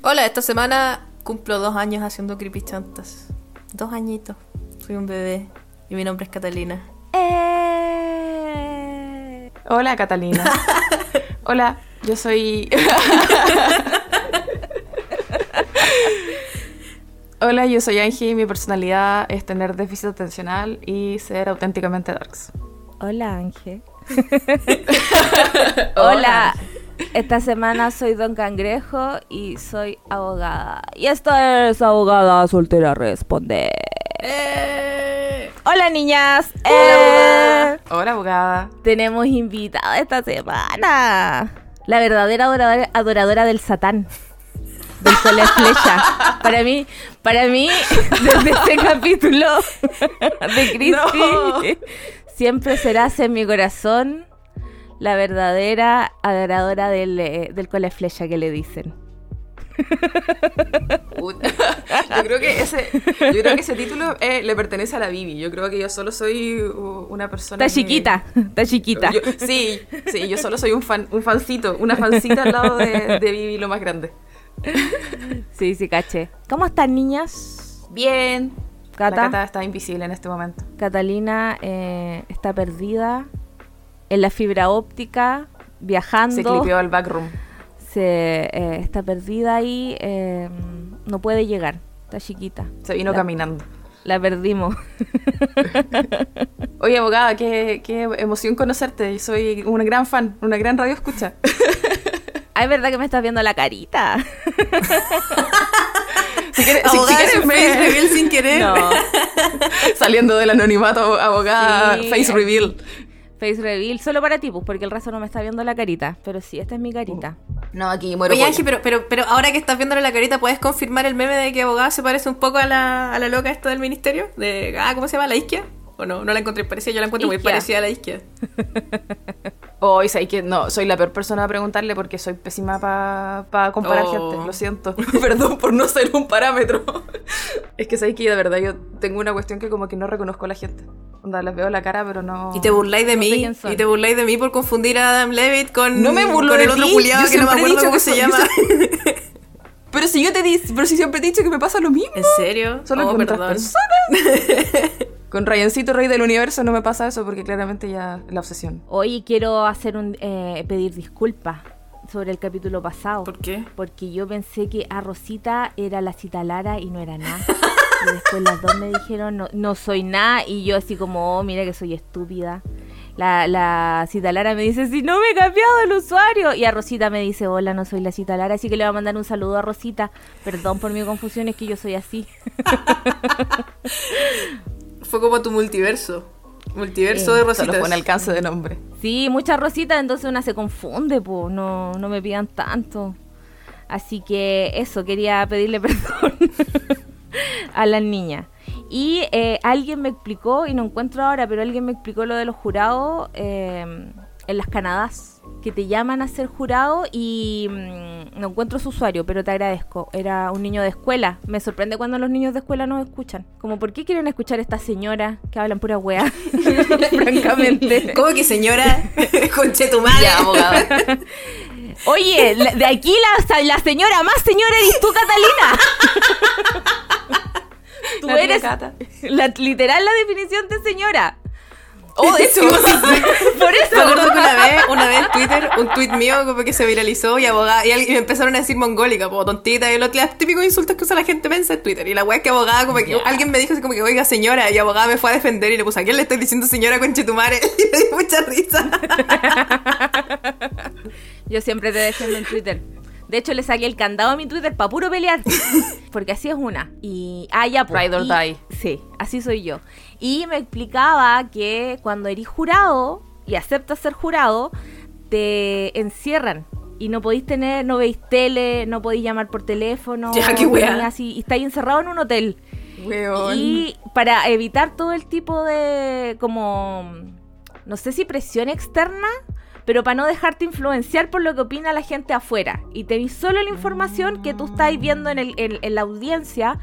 Hola, esta semana cumplo dos años haciendo creepy chantas. Dos añitos. Soy un bebé. Y mi nombre es Catalina. Eh... Hola, Catalina. Hola, yo soy. Hola, yo soy Angie y mi personalidad es tener déficit atencional y ser auténticamente darks. Hola, Ángel. Hola. Esta semana soy Don Cangrejo y soy abogada. Y esto es Abogada Soltera Responde. ¡Eh! Hola, niñas. Hola, Eh, Hola, abogada. tenemos invitada esta semana. La verdadera adoradora, adoradora del Satán. Del Cole Flecha. Para mí, para mí, desde este capítulo de Crispy, No. siempre serás en mi corazón la verdadera adoradora del, eh, del Cole Flecha que le dicen. Yo creo que ese, yo creo que ese título eh, le pertenece a la Bibi. Yo creo que yo solo soy una persona. Está que- chiquita, está chiquita. Yo- sí, sí, yo solo soy un fan, un fancito, una fancita al lado de, de Bibi, lo más grande. Sí, sí, caché. ¿Cómo están, niñas? Bien. Cata. La Cata está invisible en este momento. Catalina eh, está perdida en la fibra óptica, viajando. Se clipeó al backroom. se, eh, está perdida ahí, eh, no puede llegar, está chiquita. Se vino La- caminando. La perdimos. Oye, abogada, qué, qué emoción conocerte. Soy una gran fan, una gran radio escucha. Ay, verdad que me estás viendo la carita. Si quieres, si me- face reveal sin querer. No, saliendo del anonimato, abogada, Sí. face reveal. Face reveal, solo para ti, pues, porque el resto no me está viendo la carita. Pero sí, esta es mi carita. No, aquí muero. Oye. Angie, pero, pero, pero ahora que estás viéndole la carita, ¿puedes confirmar el meme de que abogada se parece un poco a la, a la loca esta del ministerio? De, ah, ¿cómo se llama? ¿La isquia? ¿O no? No la encontré parecida, yo la encuentro muy Isquia. parecida a la isquia. Hoy sé que no, soy la peor persona a preguntarle porque soy pésima para comparar Oh. gente, lo siento. Perdón por no ser un parámetro. es que sabéis que de verdad yo tengo una cuestión que como que no reconozco a la gente. Onda, les veo la cara, pero no. Y te burláis de No mí, y te burláis de mí por confundir a Adam Levitt con, No me burlo con de el otro culiado que no me acuerdo dicho cómo que se llama. Pero si yo te di, pero si siempre te he dicho que me pasa lo mismo. ¿En serio? Solo Oh, con otras perdón. personas. Con Ryancito, rey del universo, no me pasa eso porque claramente ya la obsesión. Hoy quiero hacer un eh, pedir disculpas sobre el capítulo pasado. ¿Por qué? Porque yo pensé que a Rosita era la cita Lara y no era nada. Y después las dos me dijeron, no, no soy nada. Y yo así como, oh, mira que soy estúpida. La, la cita Lara me dice, si no me he cambiado el usuario. Y a Rosita me dice, hola, no soy la cita Lara. Así que le voy a mandar un saludo a Rosita. Perdón por mi confusión, es que yo soy así. Fue como tu multiverso. Multiverso Eh, de Solo rositas. fue un alcance de nombre. Sí, muchas rositas, entonces una se confunde, pues, no, no me pidan tanto. Así que eso, quería pedirle perdón a las niñas. Y eh, alguien me explicó, y no encuentro ahora, pero alguien me explicó lo de los jurados eh, en las Canadás, que te llaman a ser jurado y mm, no encuentro su usuario, pero te agradezco. Era un niño de escuela. Me sorprende cuando los niños de escuela nos escuchan. Como, ¿por qué quieren escuchar a esta señora que hablan pura wea? Francamente. ¿Cómo que señora? Conche tu madre. Ya, abogada. Oye, la- de aquí la, la señora más señora eres tú, Catalina. Tú La eres la, literal la definición de señora. Oh, hecho. Por eso. Me acuerdo que una vez, una vez en Twitter, un tweet mío como que se viralizó y abogada, y, alguien- y me empezaron a decir mongólica, como tontita, y los, los típicos insultos que usa la gente mensa en Twitter. Y la weá es que abogada, como que alguien me dijo así como que, oiga señora, y abogada me fue a defender y le puse, ¿a quién le estoy diciendo señora con chetumare? Y me dio mucha risa. Yo siempre te defiendo en Twitter. De hecho, le saqué el candado a mi Twitter para puro pelear. Porque así es una. Y. Ah, ya, pues, Ride or y- die. Sí, así soy yo. Y me explicaba que cuando eres jurado y aceptas ser jurado, te encierran. Y no podéis tener, no veis tele, no podéis llamar por teléfono. Ya, qué ni así, y estáis encerrado en un hotel. Y para evitar todo el tipo de como no sé si presión externa, pero para no dejarte influenciar por lo que opina la gente afuera. Y tenéis solo la información que tú estás viendo en, el- en- en la audiencia.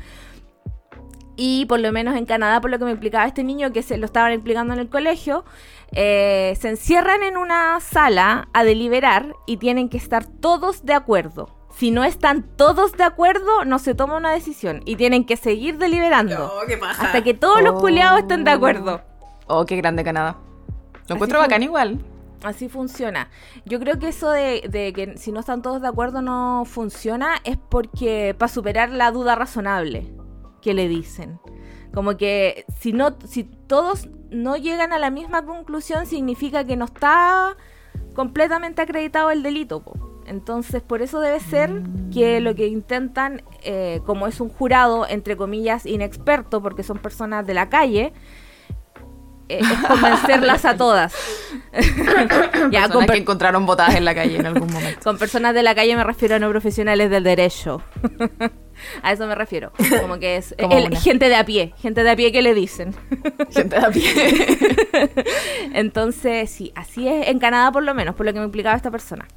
Y por lo menos en Canadá, por lo que me explicaba este niño que se lo estaban explicando en el colegio, eh, se encierran en una sala a deliberar y tienen que estar todos de acuerdo. si no están todos de acuerdo, no se toma una decisión y tienen que seguir deliberando Oh, qué hasta que todos los Oh. culiados estén de acuerdo. Oh, qué grande Canadá. Lo encuentro bacán igual. Así funciona. Yo creo que eso de, de que si no están todos de acuerdo no funciona es porque para superar la duda razonable que le dicen. Como que si no, si todos no llegan a la misma conclusión, significa que no está completamente acreditado el delito. Entonces, por eso debe ser que lo que intentan, eh, como es un jurado, entre comillas, inexperto, porque son personas de la calle, eh, es convencerlas a todas. ya, con, que encontraron botadas en la calle en algún momento. con personas de la calle me refiero a no profesionales del derecho. a eso me refiero. Como que es Como el- una. gente de a pie, gente de a pie que le dicen. Gente de a pie. Entonces, sí, así es en Canadá por lo menos, por lo que me implicaba esta persona.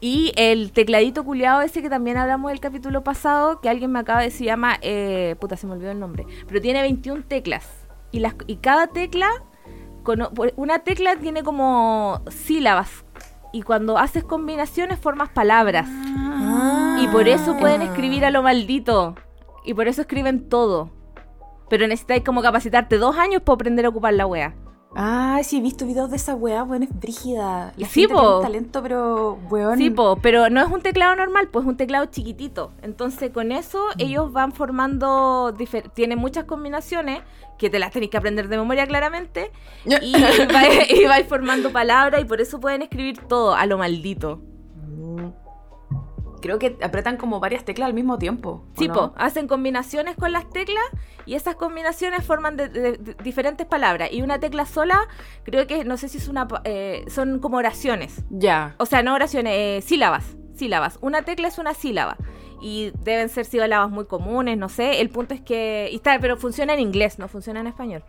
Y el tecladito culiado ese que también hablamos del capítulo pasado, que alguien me acaba de decir, se llama, eh, puta, se me olvidó el nombre, pero tiene 21 teclas. Y, las, y cada tecla, con, una tecla tiene como sílabas. Y cuando haces combinaciones formas palabras. Y por eso pueden escribir a lo maldito. Y por eso escriben todo. Pero necesitáis como capacitarte dos años para aprender a ocupar la wea. Ah, sí, he visto videos de esa weá, weón, es brígida. La Sí, gente po. tiene un talento, pero, weón. Sí, po, pero no es un teclado normal, pues es un teclado chiquitito. Entonces con eso ellos van formando, tienen muchas combinaciones que te las tenéis que aprender de memoria claramente y vais, y vais formando palabras y por eso pueden escribir todo a lo maldito. Creo que apretan como varias teclas al mismo tiempo. ¿o Sí, no? po, hacen combinaciones con las teclas y esas combinaciones forman de- de- de diferentes palabras. Y una tecla sola, creo que, no sé si es una, eh, son como oraciones. Ya. O sea, no oraciones, eh, sílabas. Sílabas. Una tecla es una sílaba. Y deben ser sílabas muy comunes, no sé. El punto es que. Y está, pero funciona en inglés, no funciona en español.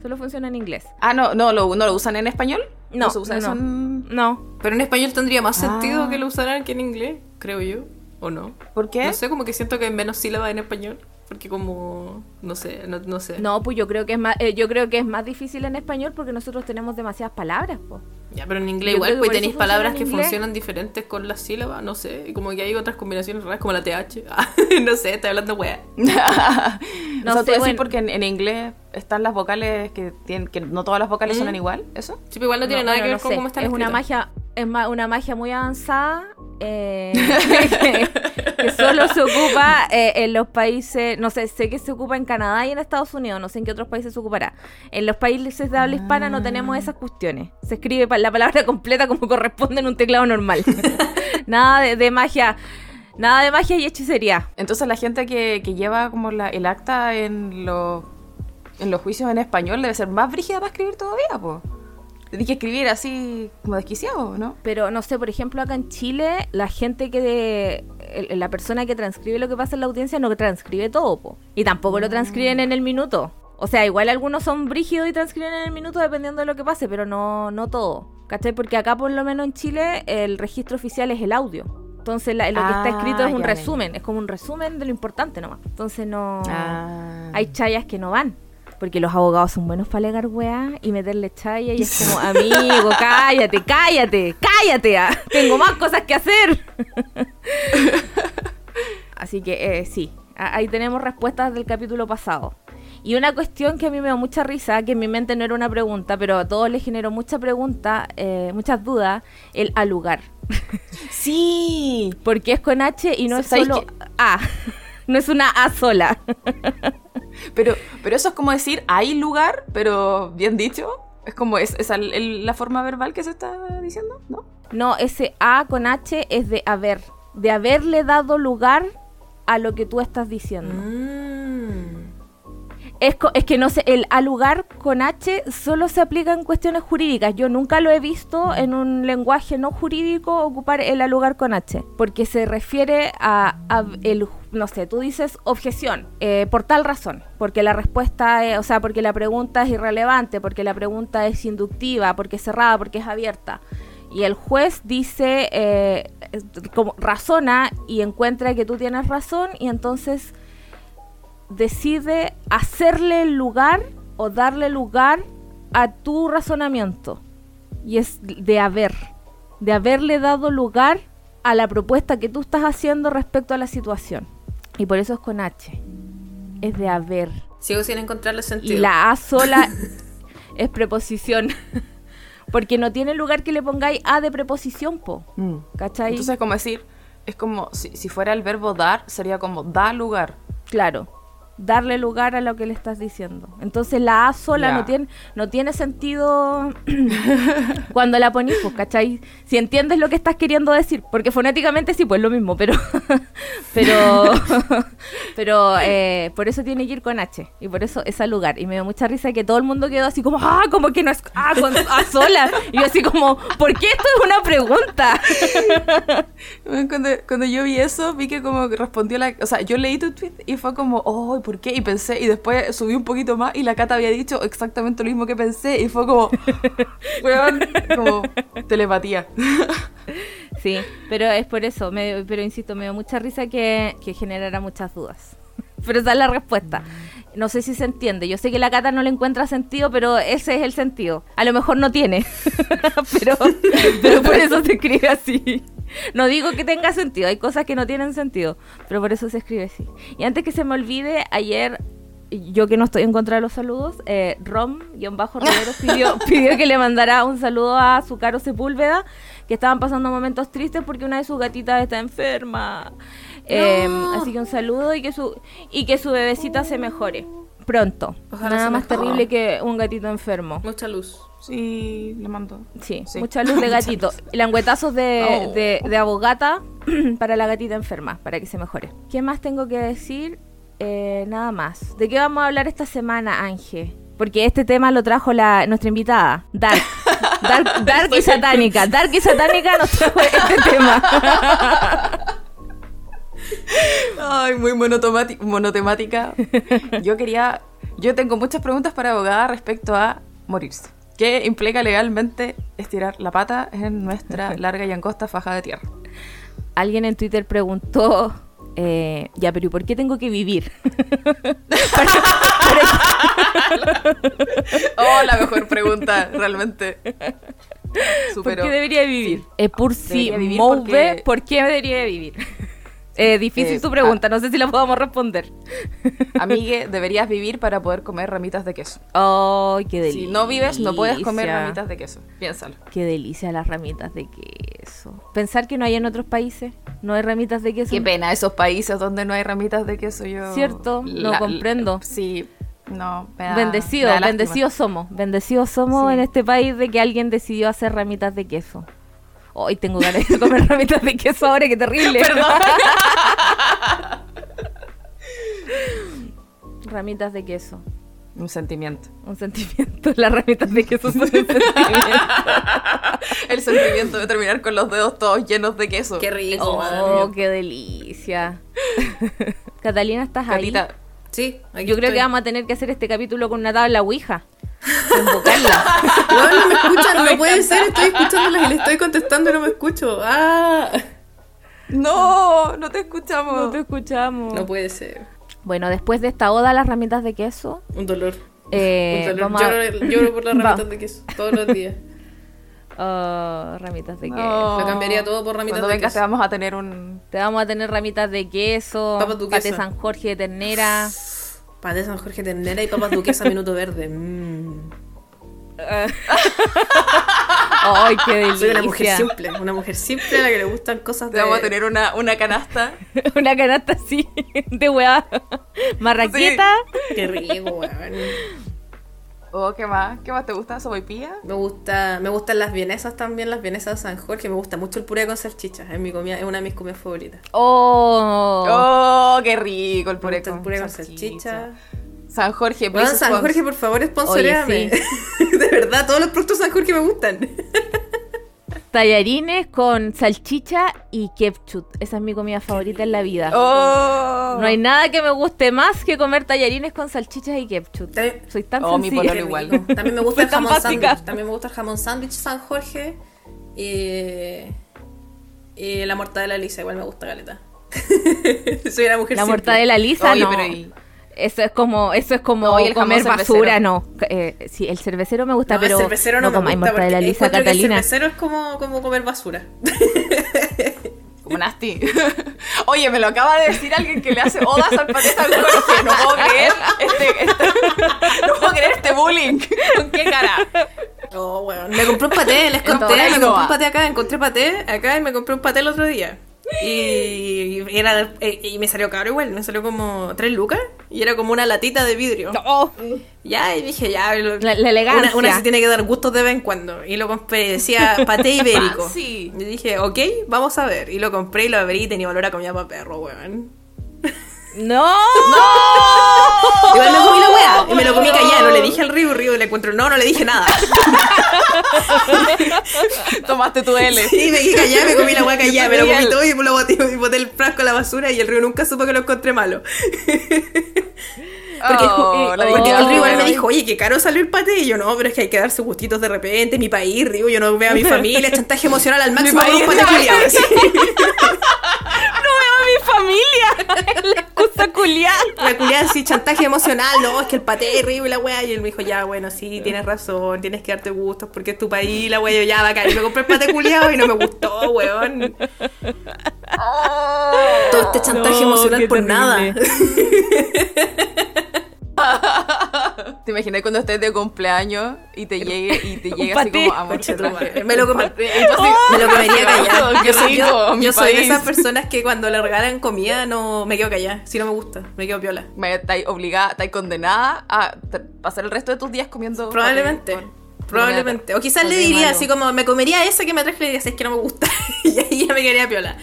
Solo funciona en inglés. Ah, no, no, lo, ¿no lo usan en español? No, se usa no. eso en- No. Pero en español tendría más sentido Ah. que lo usaran que en inglés, creo yo. ¿O no? ¿Por qué? No sé, como que siento que hay menos sílabas en español. Porque como... No sé, no, no sé. No, pues yo creo que es más, eh, yo creo que es más difícil en español porque nosotros tenemos demasiadas palabras, pues. Ya, pero en inglés Yo igual, pues tenéis palabras que inglés. funcionan diferentes con las sílabas, no sé. Y como que hay otras combinaciones raras, como la TH. Ah, no sé, estoy hablando wea. no No sé, bueno. porque en, en inglés están las vocales que tienen, que no todas las vocales Mm. suenan igual, ¿eso? Sí, pero igual no tiene No, nada bueno, que no ver con sé. cómo están Es una magia, es ma- una magia muy avanzada eh, que, que solo se ocupa eh, en los países, no sé, sé que se ocupa en Canadá y en Estados Unidos, no sé en qué otros países se ocupará. En los países de habla hispana no tenemos esas cuestiones. Se escribe la palabra completa como corresponde en un teclado normal. nada de, de magia, nada de magia y hechicería. Entonces la gente que, que lleva como la, el acta en los juicios en español debe ser más brígida para escribir todavía, pues. Tienes que escribir así como desquiciado, ¿no? Pero no sé, por ejemplo, acá en Chile, la gente que de, el- la persona que transcribe lo que pasa en la audiencia no transcribe todo, po. Y tampoco lo transcriben en el minuto. O sea, igual algunos son brígidos y transcriben en el minuto dependiendo de lo que pase, pero no, no todo. ¿Cachai? Porque acá, por lo menos en Chile, el registro oficial es el audio. Entonces, la- lo que está Ah, escrito es un resumen, es como un resumen de lo importante nomás. Entonces, no. Ah. Hay chayas que no van. Porque los abogados son buenos para alegar weá y meterle chaya y es como, amigo, cállate, cállate, cállate. ah, Tengo más cosas que hacer. Así que eh, sí, ahí tenemos respuestas del capítulo pasado. Y una cuestión que a mí me da mucha risa, que en mi mente no era una pregunta, pero a todos les generó mucha pregunta, eh, muchas dudas, el alugar. Sí. Porque es con H y no es ¿Sabéis solo qué? A. No es una A sola. Pero, pero eso es como decir, hay lugar, pero bien dicho. Es como, es, esa el- la forma verbal que se está diciendo, ¿no? No, ese A con H es de haber, de haberle dado lugar a lo que tú estás diciendo. Mm. Es, es que no sé, el a lugar con H solo se aplica en cuestiones jurídicas. Yo nunca lo he visto en un lenguaje no jurídico ocupar el a lugar con H, porque se refiere a, a el, no sé, tú dices objeción eh, por tal razón, porque la respuesta, es, o sea, porque la pregunta es irrelevante, porque la pregunta es inductiva, porque es cerrada, porque es abierta. Y el juez dice, eh, como razona y encuentra que tú tienes razón y entonces decide hacerle lugar o darle lugar a tu razonamiento. Y es de haber, de haberle dado lugar a la propuesta que tú estás haciendo respecto a la situación. Y por eso es con H. Es de haber. Sigo sin encontrarle sentido. Y la A sola es preposición. Porque no tiene lugar que le pongáis A de preposición, po. Mm. ¿Cachai? Entonces, como decir, es como si, si fuera el verbo dar, sería como da lugar. Claro. Darle lugar a lo que le estás diciendo. Entonces la A sola no tiene, no tiene sentido cuando la ponís, pues, ¿cachai? Si entiendes lo que estás queriendo decir, porque fonéticamente sí, pues lo mismo, pero pero pero eh, por eso tiene que ir con H y por eso es al lugar. Y me dio mucha risa que todo el mundo quedó así como, ah, como que no es ah, con A sola. Y yo así como, ¿por qué esto es una pregunta? Cuando, cuando yo vi eso, vi que como que respondió la... O sea, yo leí tu tweet y fue como, oh, ¿por qué? Y pensé, y después subí un poquito más y la Cata había dicho exactamente lo mismo que pensé y fue como, weón, como telepatía. Sí, pero es por eso, me- pero insisto, me dio mucha risa que, que generara muchas dudas. Pero esa es la respuesta. No sé si se entiende. Yo sé que la Cata no le encuentra sentido, pero ese es el sentido. A lo mejor no tiene. pero, pero por eso se escribe así. No digo que tenga sentido, hay cosas que no tienen sentido, pero por eso se escribe así. Y antes que se me olvide, ayer, yo que no estoy en contra de los saludos, eh, Rom-Romero pidió, pidió que le mandara un saludo a su caro Sepúlveda, que estaban pasando momentos tristes porque una de sus gatitas está enferma. Eh, así que un saludo y que su y que su bebecita se mejore pronto. Ojalá Nada más terrible que un gatito enfermo. Mucha luz. Sí, le mando. Sí, Sí. mucha luz de gatito. Languetazos de, Oh. de, de abogata para la gatita enferma, para que se mejore. ¿Qué más tengo que decir? Eh, nada más. ¿De qué vamos a hablar esta semana, Ángel? Porque este tema lo trajo la, nuestra invitada, Dark. Dark, Dark y satánica. Dark y satánica nos trajo este tema. Ay, muy monotemática. Yo quería. Yo tengo muchas preguntas para abogada respecto a morirse. ¿Qué implica legalmente estirar la pata en nuestra larga y angosta faja de tierra? Alguien en Twitter preguntó, eh, ya, pero ¿y por qué tengo que vivir? Oh, la mejor pregunta, realmente. ¿Por qué debería vivir? Eh, por si move, porque- ¿por qué debería vivir? Eh, difícil Eh, tu pregunta, no sé si la podamos responder. Amigue, deberías vivir para poder comer ramitas de queso. Ay, qué delicia. Si no vives, no puedes comer ramitas de queso. Piénsalo. Qué delicia las ramitas de queso. Pensar que no hay en otros países, no hay ramitas de queso. Qué pena esos países donde no hay ramitas de queso. Yo Cierto, lo comprendo. sí, no. da- lástima. bendecidos somos. Bendecidos somos Sí. en este país de que alguien decidió hacer ramitas de queso. Hoy tengo ganas de comer ramitas de queso ahora, qué terrible. ramitas de queso. Un sentimiento. Un sentimiento. Las ramitas de queso son un sentimiento. El sentimiento de terminar con los dedos todos llenos de queso. Qué rico, Oh, madre. qué delicia. Catalina, ¿estás ahí? Catita, Sí, aquí Yo creo estoy. que vamos a tener que hacer este capítulo con una tabla ouija. Invocarla. Weón, no me escuchan, no puede ser, estoy escuchándolas y le estoy contestando y no me escucho. Ah, No, no te escuchamos. No te escuchamos. no puede ser. Bueno, después de esta oda a las ramitas de queso, Un dolor. eh, Un dolor. vamos a... Lloro, lloro por las ramitas de queso todos los días. Oh, ramitas de queso. No. Lo cambiaría todo por ramitas Cuando de vengas queso. te vamos a tener un... Te vamos a tener ramitas de queso, pate San Jorge de ternera. De San Jorge Ternera y papas duquesa minuto verde. Mm. ¡Ay, qué delicia! Soy una mujer simple, una mujer simple a la que le gustan cosas de... vamos a tener una, una canasta. Una canasta así, de weá. Marraqueta. Qué rico, weón. Oh, ¿qué más? ¿Qué más te gusta? ¿Sopaipilla? Me gusta, me gustan las vienesas también, las vienesas de San Jorge. Me gusta mucho el puré con salchichas. Es mi comida, es una de mis comidas favoritas. Oh. Oh, qué rico el Me puré gusta el con puré con salchicha. salchicha. San Jorge, Bueno, San. Jorge, por favor, sponsoreame. De verdad, todos los productos San Jorge me gustan. Tallarines con salchicha y ketchup. Esa es mi comida favorita en la vida. Oh. No hay nada que me guste más que comer tallarines con salchichas y ketchup. Soy tan Oh, mi sencilla. igual. También me gusta el jamón sándwich. También me gusta el jamón sándwich San Jorge. Y, y la mortadela lisa, igual me gusta galeta. Soy una mujer La simple. mortadela lisa, Oye, no. pero y- Eso es como, eso es como No, y el comer basura, no. Eh, sí, el cervecero me gusta, No, pero el cervecero no, no me gusta porque lisa, Catalina. El cervecero es como, como comer basura. Como nasty. Oye, me lo acaba de decir alguien que le hace odas al paté salvaje. No puedo creer este, este- no puedo creer este bullying. ¿Con qué cara? Oh, bueno. Me compré un paté, les conté, me no compré un paté acá, encontré paté acá y me compré un paté el otro día. Y, era, eh, y me salió caro igual, me salió como 3 lucas y era como una latita de vidrio. Oh, Ya, y dije, ya, lo- La- la elegancia. Una, una se tiene que dar gustos de vez en cuando. Y lo compré, decía paté ibérico. Fancy. Y dije, ok, vamos a ver. Y lo compré y lo abrí y tenía olor a comida para perro, weón. ¡No! Igual me comí la weá y me lo comí callado. No le dije al Río, Río le encuentro, no, no le dije nada. Tomaste tu L. Y me quedé callada, me comí la weá callada, me lo comí todo y me lo boté, y boté el frasco a la basura y el Río nunca supo que lo encontré malo. Porque, Oh, eh, la porque el Río igual me dijo, oye, qué caro salió el paté. Y yo, no, pero es que hay que darse gustitos de repente. Mi país, Río, yo no veo a mi familia, chantaje emocional al máximo con un país. paté. Sí. ¡No veo a mi familia! Culiada. La culiada así, chantaje emocional, no, es que el paté es y la weá. Y él me dijo, ya, bueno, sí, tienes razón, tienes que darte gustos porque es tu país, la weá. Yo, ya, bacán. Y me compré el paté culiao y no me gustó, weón. Todo este chantaje No, emocional por terrible. nada. ¿Te imaginas cuando estés de cumpleaños y te llegue y te llegue así como amor. Me lo comería callada. Qué Yo soy, yo, yo soy de esas personas que cuando le regalan comida no me quedo callada. Si no me gusta, me quedo piola. Me estáis obligada, estáis condenada a pasar el resto de tus días comiendo. Probablemente. Probablemente. O quizás le diría así como, me comería esa que me traje y le diría, es que no me gusta. y ya me quedaría piola.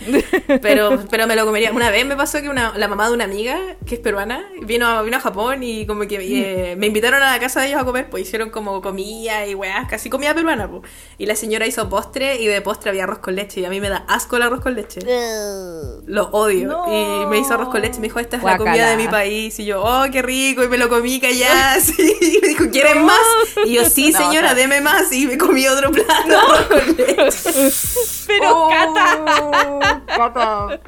Pero, pero me lo comería. Una vez me pasó que una, la mamá de una amiga, que es peruana, vino, vino a Japón y como que eh, me invitaron a la casa de ellos a comer, pues hicieron como comida y weás, casi comida peruana, pues. Y la señora hizo postre y de postre había arroz con leche y a mí me da asco el arroz con leche. Lo odio. No. Y me hizo arroz con leche. Me dijo, esta es la comida de mi país. Y yo, oh, qué rico. Y me lo comí callada. Y me dijo, ¿quieres No. más? Y yo, sí, señora, no. deme más. Y me comí otro plato. de arroz con leche. Pero, Oh, Cata. Cata.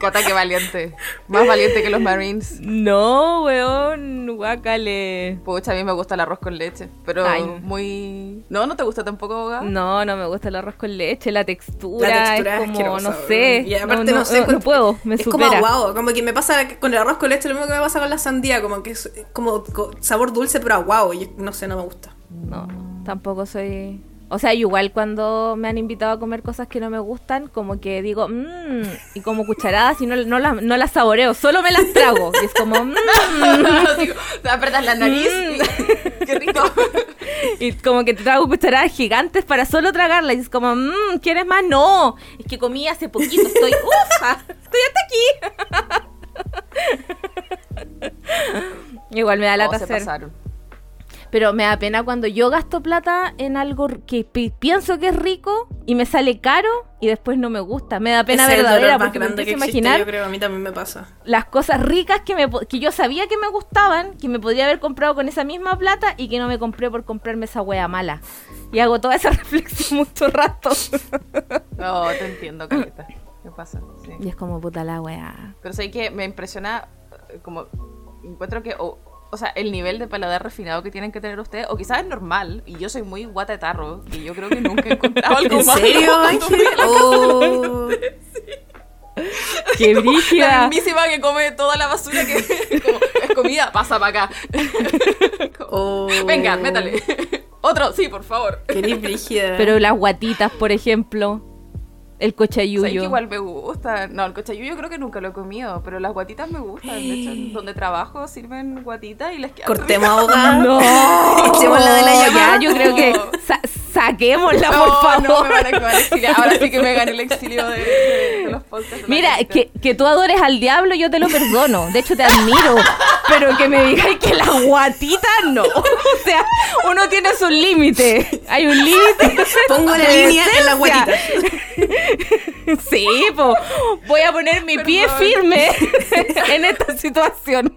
Cata, qué valiente. Más valiente que los Marines. No, weón. Guácale. Pucha, a mí me gusta el arroz con leche. Pero Ay. muy. No, no te gusta tampoco, Boga? No, no me gusta el arroz con leche, la textura, La textura es como, no sé, Y aparte, no, no, sé. no, con- puedo, me es supera. como aguado. Como que me pasa con el arroz con leche lo mismo que me pasa con la sandía. Como que es como co- sabor dulce, pero aguado. Y no sé, no me gusta. No, tampoco soy... O sea, igual cuando me han invitado a comer cosas que no me gustan, como que digo, mmm, y como cucharadas y no, no, las, no las saboreo, solo me las trago. Y es como, mmm, Digo, te apretas la nariz y... Qué rico. y como que te trago cucharadas gigantes para solo tragarlas. Y es como, mmm, ¿quieres más? No, es que comí hace poquito, estoy, ufa, estoy hasta aquí. igual me da No, Pero me da pena cuando yo gasto plata en algo que pi- pienso que es rico y me sale caro y después no me gusta. Me da pena verdadera porque me empiezo a imaginar Yo creo, a mí también me pasa. las cosas ricas que, me, que yo sabía que me gustaban, que me podría haber comprado con esa misma plata y que no me compré por comprarme esa wea mala. Y hago toda esa reflexión mucho rato. No, te entiendo, Caleta. ¿Qué pasa? Sí. y es como puta la wea. Pero sé que me impresiona, eh, como encuentro que, o sea, el nivel de paladar refinado que tienen que tener ustedes, o quizás es normal, y yo soy muy guata de tarro, y yo creo que nunca he encontrado algo ¿En malo serio, Ángel? fui a la Oh. ¡Qué La mismísima que come toda la basura que como, es comida, pasa para acá. Oh. Venga, métale. Otro, sí, por favor. Qué brígida. Pero las guatitas, por ejemplo, el ¿Sabes que cochayuyo. igual me gusta? No, el cochayuyo creo que nunca lo he comido, pero las guatitas me gustan. De hecho, donde trabajo sirven guatitas y les quedan Cortemos abogada. No, Echemos la de la ya, llamada. yo creo que sa- saquémosla, por No, favor. no, me van a acabar exiliar. Ahora sí que me gané el exilio de, de- de los podcasts. Mira, que, que tú adores al diablo, yo te lo perdono. De hecho, te admiro. Pero que me digas que la guatita no. O sea, uno tiene su límite. Hay un límite. Pongo la línea en la guatita. Sí, po. voy a poner mi pie firme en esta situación.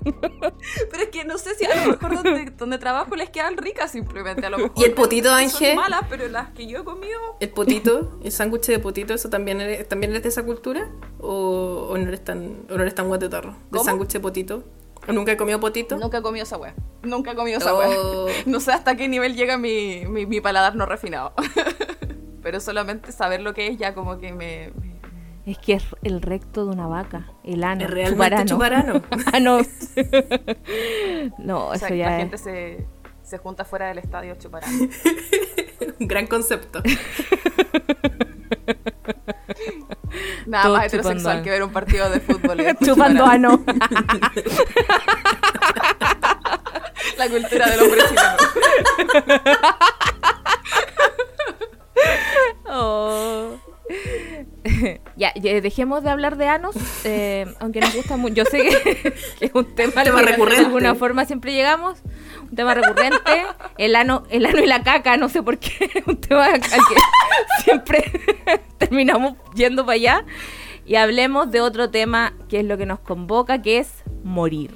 Pero es que no sé si a lo mejor donde, donde trabajo les quedan ricas simplemente. A lo mejor ¿Y el potito, son Ángel? malas, pero las que yo he comido. ¿El potito? ¿El sándwich de potito? ¿Eso también eres, también eres de esa cultura? ¿O, o no eres tan, o no eres tan guatetarro? ¿De sándwich de potito? ¿O nunca he comido potito? Nunca he comido esa wea. Nunca he comido esa Oh. No sé hasta qué nivel llega mi, mi, mi paladar no refinado. pero solamente saber lo que es ya como que me, me, Es que es el recto de una vaca, el ano. Es realmente chuparano. Ah, no. no, O sea, eso ya la es- gente se, se junta fuera del estadio a chupar. Un gran concepto. Nada más heterosexual que ver un partido de fútbol. después Chupando ano. La cultura del hombre chileno. Oh. ya, dejemos de hablar de anos, eh, aunque nos gusta mucho. Yo sé que, que es un tema, Tema que recurrente. De alguna forma siempre llegamos. Un tema recurrente. El ano, el ano y la caca, no sé por qué. Un tema al que siempre terminamos yendo para allá. Y hablemos de otro tema que es lo que nos convoca, que es morir.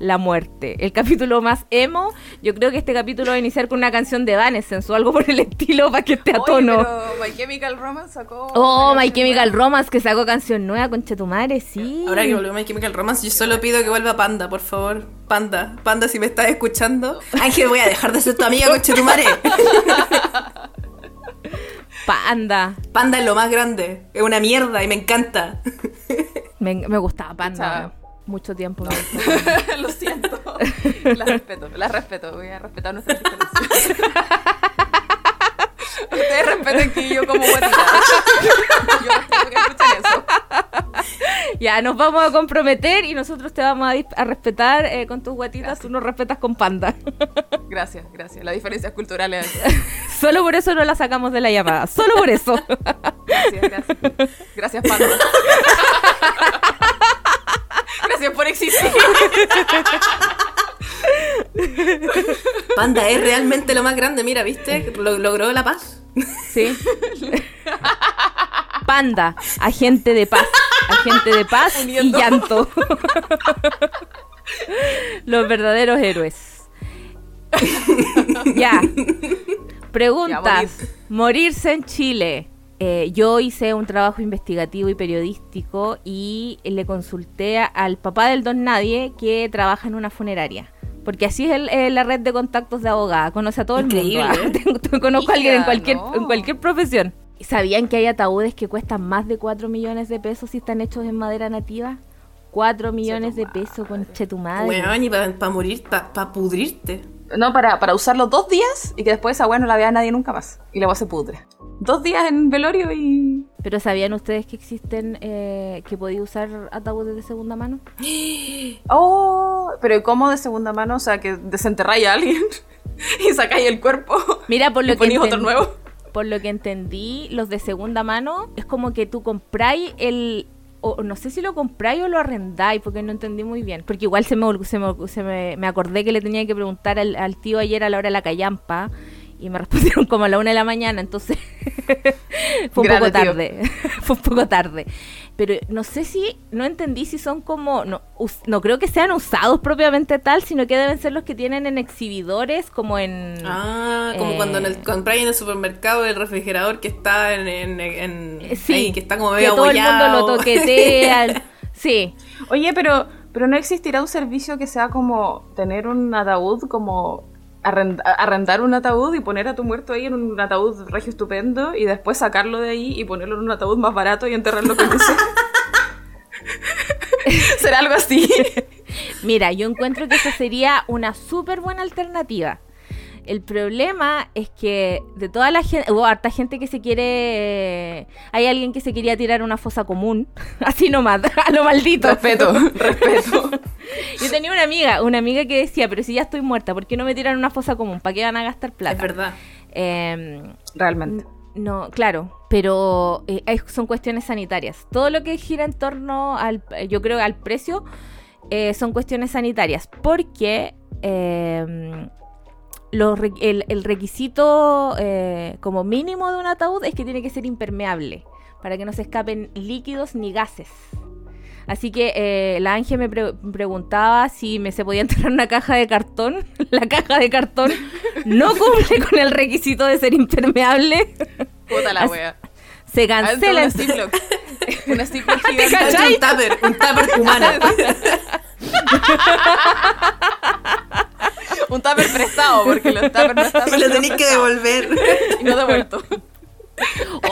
La muerte. El capítulo más emo. Yo creo que este capítulo va a iniciar con una canción de Evanescence o algo por el estilo para que esté a Oye, tono. pero My Chemical Romance sacó. Oh, My Chemical nueva. Romance que sacó canción nueva, concha tu madre, sí. Ahora que volvió My Chemical Romance, yo solo pido que vuelva Panda, por favor. Panda, Panda, si me estás escuchando. Ángel, voy a dejar de ser tu amiga, conchetumare. Panda. Panda es lo más grande. Es una mierda y me encanta. Me, me gustaba Panda. Mucho tiempo. me gustó. Lo siento. La respeto, la respeto. Voy a respetar nuestras diferencias. Ustedes respeten que yo como guatita. Yo respeto que escuchen eso. ya, nos vamos a comprometer y nosotros te vamos a, a respetar eh, con tus guatitas, tú nos respetas con Panda. Gracias, gracias. Las diferencias culturales. Solo por eso no la sacamos de la llamada. Solo por eso. Gracias, gracias. Gracias, Panda. Gracias por existir. Panda es realmente lo más grande, mira, ¿viste? Lo- logró la paz. Sí. Panda, agente de paz. Agente de paz y llanto. Los verdaderos héroes. ya. Preguntas. Ya, morir. Morirse en Chile. Eh, yo hice un trabajo investigativo y periodístico y le consulté a- al papá del don Nadie que trabaja en una funeraria. Porque así es el- eh, la red de contactos de abogada. Conoce a todo Increíble, el mundo. ¿eh? Tengo- tengo- Conozco a alguien en cualquier, no. en cualquier profesión. ¿Sabían que hay ataúdes que cuestan más de 4 millones de pesos si están hechos en madera nativa? 4 millones de pesos, conche tu madre. Weón, y para morir, para pudrirte. No, para, para usarlo dos días y que después esa weá no la vea nadie nunca más. Y la weá se pudre. Dos días en velorio y. Pero ¿sabían ustedes que existen, eh, que podía usar ataúdes de segunda mano? Oh, pero ¿y ¿cómo de segunda mano? O sea, que desenterráis a alguien y sacáis el cuerpo. Mira, por y lo que ponís otro nuevo. Por lo que entendí, los de segunda mano es como que tú compráis el... O no sé si lo compráis o lo arrendáis, porque no entendí muy bien. Porque igual se me, se me, se me, me acordé que le tenía que preguntar al, al tío ayer a la hora de la callampa. Y me respondieron como a la una de la mañana, entonces fue un Grande, poco tarde. fue un poco tarde. Pero no sé si, no entendí si son como, no, us- no creo que sean usados propiamente tal, sino que deben ser los que tienen en exhibidores, como en... Ah, como Eh. cuando compráis en el supermercado el refrigerador que está en, en, en- Eh, Sí, ahí, que está como que medio todo el mundo lo toquetea. sí, Oye, pero, pero no existirá un servicio que sea como tener un ataúd, como arrend- arrendar un ataúd y poner a tu muerto ahí en un ataúd regio estupendo y después sacarlo de ahí y ponerlo en un ataúd más barato y enterrarlo con ese. ¿Será algo así? mira, yo encuentro que eso sería una súper buena alternativa. El problema es que de toda la gente, hubo harta gente que se quiere, hay alguien que se quería tirar a una fosa común, así nomás, a lo maldito. respeto, respeto. Yo tenía una amiga, una amiga que decía, pero si ya estoy muerta, ¿por qué no me tiran a una fosa común? ¿Para qué van a gastar plata? Es verdad. Em, Realmente. No, claro, pero eh, son cuestiones sanitarias. Todo lo que gira en torno al, yo creo, al precio, eh, son cuestiones sanitarias, porque eh, los re- el, el requisito eh, como mínimo de un ataúd es que tiene que ser impermeable, para que no se escapen líquidos ni gases. Así que eh, la Ángel me pre- preguntaba si me se podía entrar una caja de cartón. La caja de cartón no cumple con el requisito de ser impermeable. Puta la wea. Se cancela. un Ziploc. Un Ziploc ¿Te gigante. Un tupper, un tupper humano. Un tupper prestado, porque los tuppers no están y lo tenéis que devolver. Y no devuelto.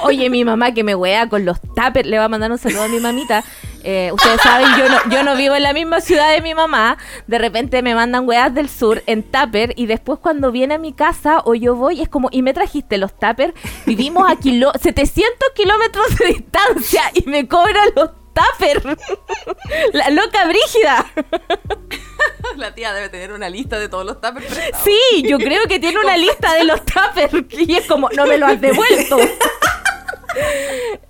Oye, mi mamá que me wea con los tuppers, le va a mandar un saludo a mi mamita. Eh, ustedes saben, yo no, yo no vivo en la misma ciudad de mi mamá. De repente me mandan weas del sur en tupper y después cuando viene a mi casa o yo voy es como, y me trajiste los tuppers. Vivimos a kilo 700 kilómetros de distancia y me cobran los tuppers. La loca brígida. La tía debe tener una lista de todos los tuppers. prestados. Sí, yo creo que tiene una lista de los tuppers y es como, no me lo has devuelto.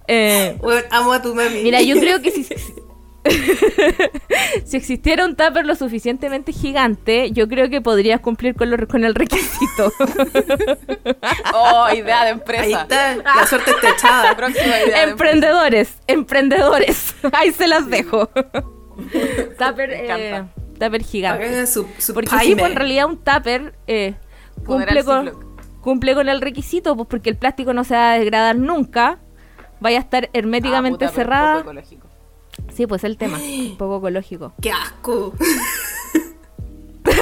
Eh, Weón, amo a tu mami. Mira, yo creo que si, si existiera un tupper lo suficientemente gigante, yo creo que podrías cumplir con, lo- con el requisito. Oh, idea de Ahí empresa. está, la suerte está echada. Emprendedores, emprendedores. Ahí se las dejo. tupper, eh, tupper gigante. Su, su Porque sí, pues, en realidad un tupper eh, cumple, con, Ziploc. cumple con el requisito, pues porque el plástico no se va a degradar nunca. Vaya a estar Ah, herméticamente pero cerrada. poco ecológico. Sí, pues el tema, un poco ecológico. Qué asco.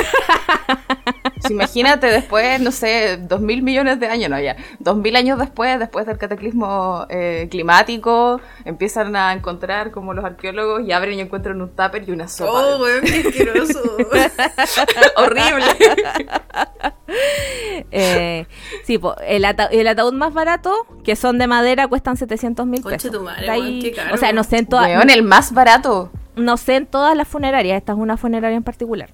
Sí, imagínate después, no sé, dos mil millones de años, no ya, dos mil años después, después del cataclismo eh, climático, empiezan a encontrar como los arqueólogos y abren y encuentran un tupper y una sopa. Oh, weón, qué asqueroso. Horrible. Eh, sí, pues el, ata- el ataúd más barato, que son de madera, cuestan 700 mil pesos. tu madre, ahí- weón, qué caro. O sea, no sé en todas... Weón, el más barato. No sé en todas las funerarias, esta es una funeraria en particular.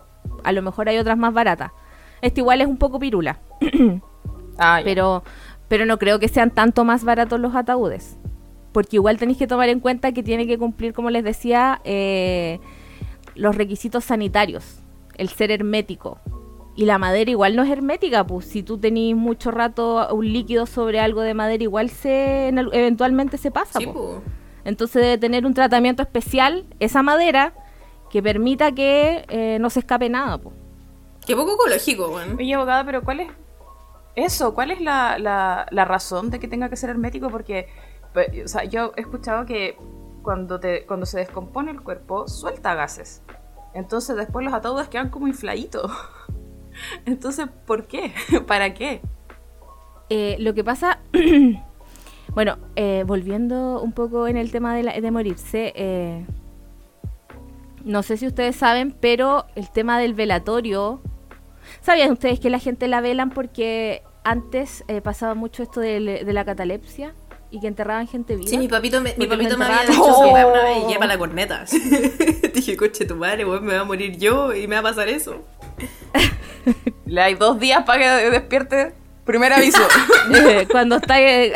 A lo mejor hay otras más baratas. Este igual es un poco pirula, Ah, pero, pero no creo que sean tanto más baratos los ataúdes. Porque igual tenéis que tomar en cuenta que tiene que cumplir, como les decía, eh, los requisitos sanitarios, el ser hermético. Y la madera igual no es hermética, pues si tú tenés mucho rato un líquido sobre algo de madera, igual se eventualmente se pasa. Sí. Entonces debe tener un tratamiento especial esa madera que permita que eh, no se escape nada. po. Qué poco ecológico, weón. Oye, abogada, pero ¿cuál es eso? ¿Cuál es la, la, la razón de que tenga que ser hermético? Porque, o sea, yo he escuchado que cuando, te, cuando se descompone el cuerpo, suelta gases. Entonces después los ataúdes quedan como infladitos. Entonces, ¿por qué? ¿Para qué? Eh, lo que pasa, bueno, eh, volviendo un poco en el tema de, la- de morirse, eh, no sé si ustedes saben, pero el tema del velatorio, ¿sabían ustedes que la gente la velan porque antes eh, pasaba mucho esto de, la catalepsia y que enterraban gente viva? Sí, mi papito me, mi papito me había dicho Oh. una vez y lleva la corneta. Dije, coche tu madre, weón, me va a morir yo y me va a pasar eso. Le hay dos días para que despierte. Primer aviso. Eh, cuando está eh,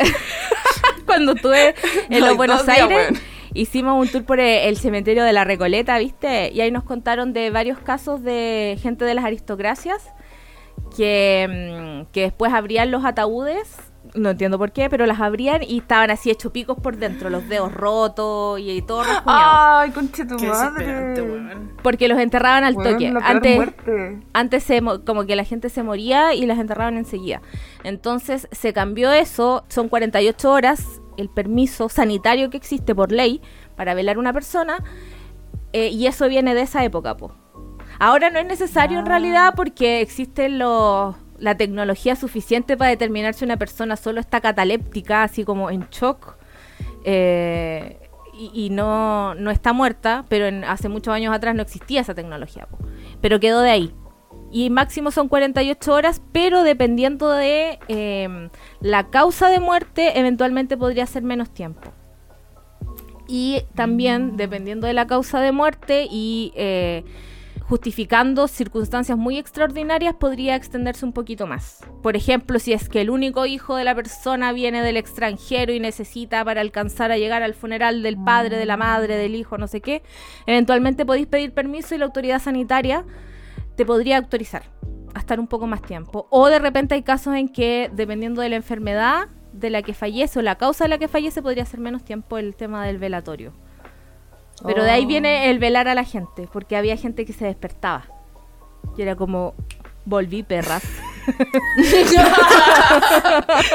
cuando estuve en No, los Buenos días, Aires. Hicimos un tour por eh, el cementerio de la Recoleta viste y ahí nos contaron de varios casos de gente de las aristocracias que, mm, que después abrían los ataúdes no entiendo por qué pero las abrían y estaban así hechos picos por dentro los dedos rotos y, y todo Ay, conche tu madre. porque los enterraban al toque antes muerte. antes se mo- como que la gente se moría y las enterraban enseguida. Entonces se cambió eso, son 48 horas el permiso sanitario que existe por ley para velar una persona eh, y eso viene de esa época, po. Ahora no es necesario en realidad porque existen los la tecnología suficiente para determinar si una persona solo está cataléptica, así como en shock, eh, y, y no, no está muerta, pero en- hace muchos años atrás no existía esa tecnología, po. pero quedó de ahí. Y máximo son 48 horas, pero dependiendo de eh, la causa de muerte, eventualmente podría ser menos tiempo. Y también, dependiendo de la causa de muerte y eh, justificando circunstancias muy extraordinarias, podría extenderse un poquito más. Por ejemplo, si es que el único hijo de la persona viene del extranjero y necesita para alcanzar a llegar al funeral del padre, de la madre, del hijo, no sé qué, eventualmente podéis pedir permiso y la autoridad sanitaria te podría autorizar a estar un poco más tiempo. O de repente hay casos en que, dependiendo de la enfermedad de la que fallece o la causa de la que fallece, podría ser menos tiempo el tema del velatorio. Pero de ahí Oh. viene el velar a la gente, porque había gente que se despertaba. Y era como, volví perras.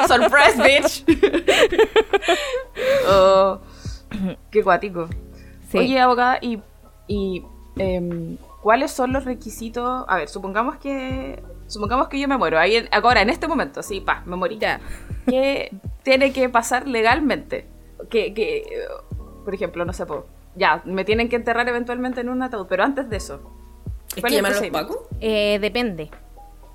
Surprise, bitch. oh, qué cuático. Sí. Oye, abogada, y, y em, ¿cuáles son los requisitos? A ver, supongamos que supongamos que yo me muero. Ahí, ahora, en este momento, sí, pa, me morí. Ya. ¿Qué, tiene que pasar legalmente. Que, que por ejemplo, no sé, po, ya, me tienen que enterrar eventualmente en un ataúd, pero antes de eso. ¿Es ¿cuál que llaman los? Eh, depende.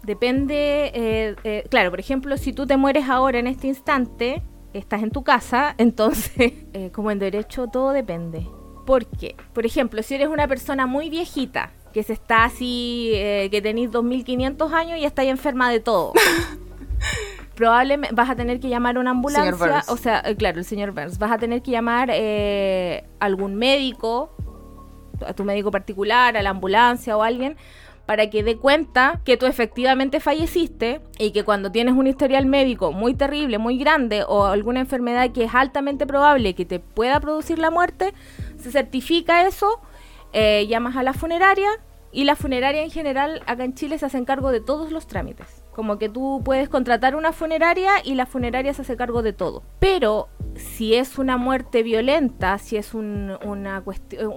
Depende, eh, eh, claro, por ejemplo, si tú te mueres ahora en este instante, estás en tu casa, entonces, eh, como en derecho, todo depende. ¿Por qué? Por ejemplo, si eres una persona muy viejita, que se está así, eh, que tenéis 2500 años y estáis enferma de todo. Probablemente vas a tener que llamar a una ambulancia, o sea, eh, claro, el señor Burns, vas a tener que llamar eh, a algún médico, a tu médico particular, a la ambulancia o a alguien, para que dé cuenta que tú efectivamente falleciste y que cuando tienes un historial médico muy terrible, muy grande o alguna enfermedad que es altamente probable que te pueda producir la muerte, se certifica eso, eh, llamas a la funeraria y la funeraria en general acá en Chile se hace cargo de todos los trámites. Como que tú puedes contratar una funeraria y la funeraria se hace cargo de todo. Pero si es una muerte violenta, si es un- una,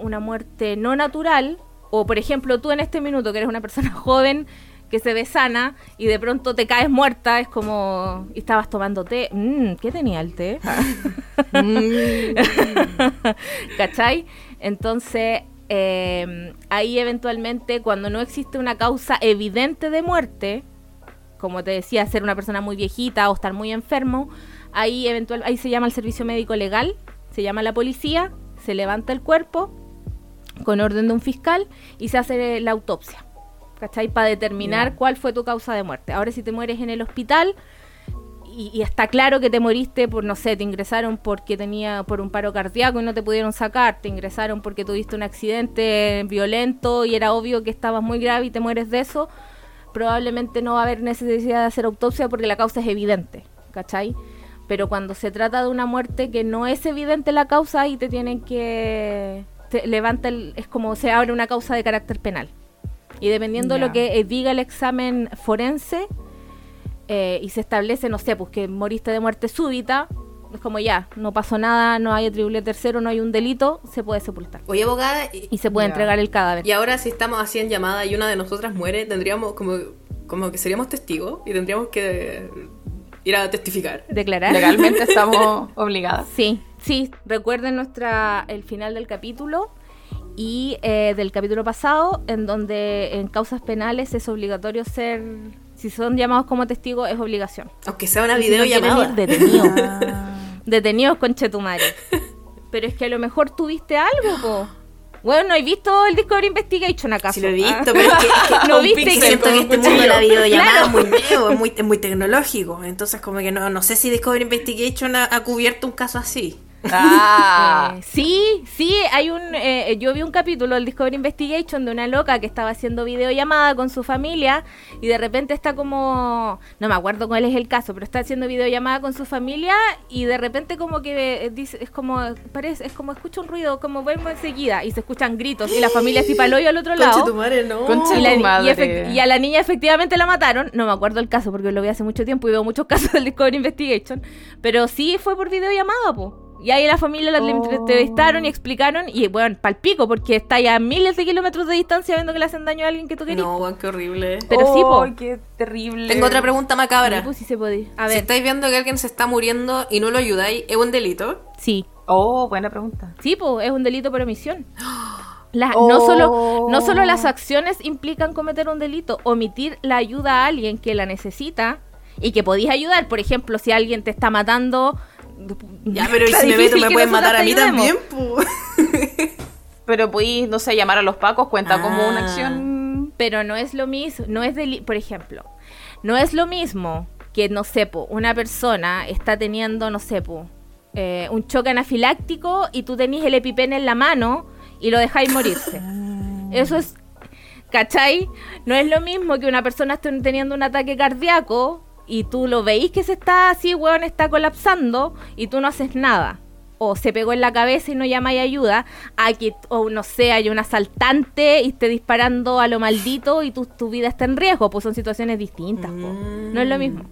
una muerte no natural, o por ejemplo tú en este minuto que eres una persona joven que se ve sana y de pronto te caes muerta, es como... y estabas tomando té. Mm, ¿Qué tenía el té? ¿Cachai? Entonces, eh, ahí eventualmente, cuando no existe una causa evidente de muerte, como te decía, ser una persona muy viejita o estar muy enfermo, ahí, eventual, ahí se llama el servicio médico legal, se llama la policía, se levanta el cuerpo con orden de un fiscal y se hace la autopsia, ¿cachai? Para determinar cuál fue tu causa de muerte. Ahora, si te mueres en el hospital, y, y está claro que te moriste por, no sé, te ingresaron porque tenía por un paro cardíaco y no te pudieron sacar, te ingresaron porque tuviste un accidente violento y era obvio que estabas muy grave y te mueres de eso, probablemente no va a haber necesidad de hacer autopsia porque la causa es evidente, ¿cachai? Pero cuando se trata de una muerte que no es evidente la causa, ahí te tienen que... Te levanta el, es como se abre una causa de carácter penal. Y dependiendo de lo que eh, diga el examen forense, eh, y se establece, no sé, pues que moriste de muerte súbita, es como ya, no pasó nada, no hay atribuible tercero, no hay un delito, se puede sepultar. Oye, abogada, y, Y se puede Ya. entregar el cadáver. y ahora si estamos así en llamada y una de nosotras muere, tendríamos como, como que seríamos testigos y tendríamos que ir a testificar. ¿Declarar? Legalmente estamos obligadas. Sí, sí, recuerden nuestra el final del capítulo y eh, del capítulo pasado, en donde en causas penales es obligatorio ser, si son llamados como testigos, es obligación. Aunque sea una si videollamada. ir, detenidos. Detenidos con Chetumare. Pero es que a lo mejor tuviste algo, po. Bueno, ¿no he visto el Discovery Investigation acaso? Sí lo he visto, Ah. pero es que, es que No viste que siento que este mundo de la videollamada Claro. es muy nuevo, es muy, es muy tecnológico. Entonces, como que no, no sé si Discovery Investigation ha, ha cubierto un caso así. Ah, Eh, sí, sí, hay un. eh, yo vi un capítulo del Discovery Investigation de una loca que estaba haciendo videollamada con su familia y de repente está como. No me acuerdo cuál es el caso, pero está haciendo videollamada con su familia y de repente, como que eh, dice, es como. Parece, es como escucha un ruido, como vemos enseguida y se escuchan gritos y la familia así paloyo al otro Conche lado. tu madre, no. Conche Y, la- tu y madre. efect- y a la niña efectivamente la mataron. No me acuerdo el caso porque lo vi hace mucho tiempo y veo muchos casos del Discovery Investigation. Pero sí fue por videollamada, po. Y ahí la familia la Oh. entrevistaron y explicaron. Y bueno, palpico, porque está ya a miles de kilómetros de distancia viendo que le hacen daño a alguien que tú querías. No, qué horrible. Pero sí, po. Ay, qué terrible. Tengo otra pregunta macabra. Sí, pues sí se podía. A Si ver, estáis viendo que alguien se está muriendo y no lo ayudáis, ¿es un delito? sí. Oh, buena pregunta. Sí, pues es un delito por omisión. La- Oh. no, solo, no solo las acciones implican cometer un delito, omitir la ayuda a alguien que la necesita y que podéis ayudar. Por ejemplo, si alguien te está matando. Ya, pero ¿y si me meto me pueden matar a mí ayudemos. también, po. Pero podéis, no sé, llamar a los pacos, cuenta como una Ah. acción. Pero no es lo mismo, no es deli- por ejemplo, no es lo mismo que, no sé, po, una persona está teniendo, no sé, po, eh, un choque anafiláctico y tú tenés el EpiPen en la mano y lo dejáis morirse. Eso es, ¿cachai? No es lo mismo que una persona esté teniendo un ataque cardíaco y tú lo veis que se está así, weón, está colapsando y tú no haces nada. O se pegó en la cabeza y no llamáis ayuda, a que, o no sé, hay un asaltante y esté disparando a lo maldito y tu, tu vida está en riesgo, pues son situaciones distintas, po. no es lo mismo.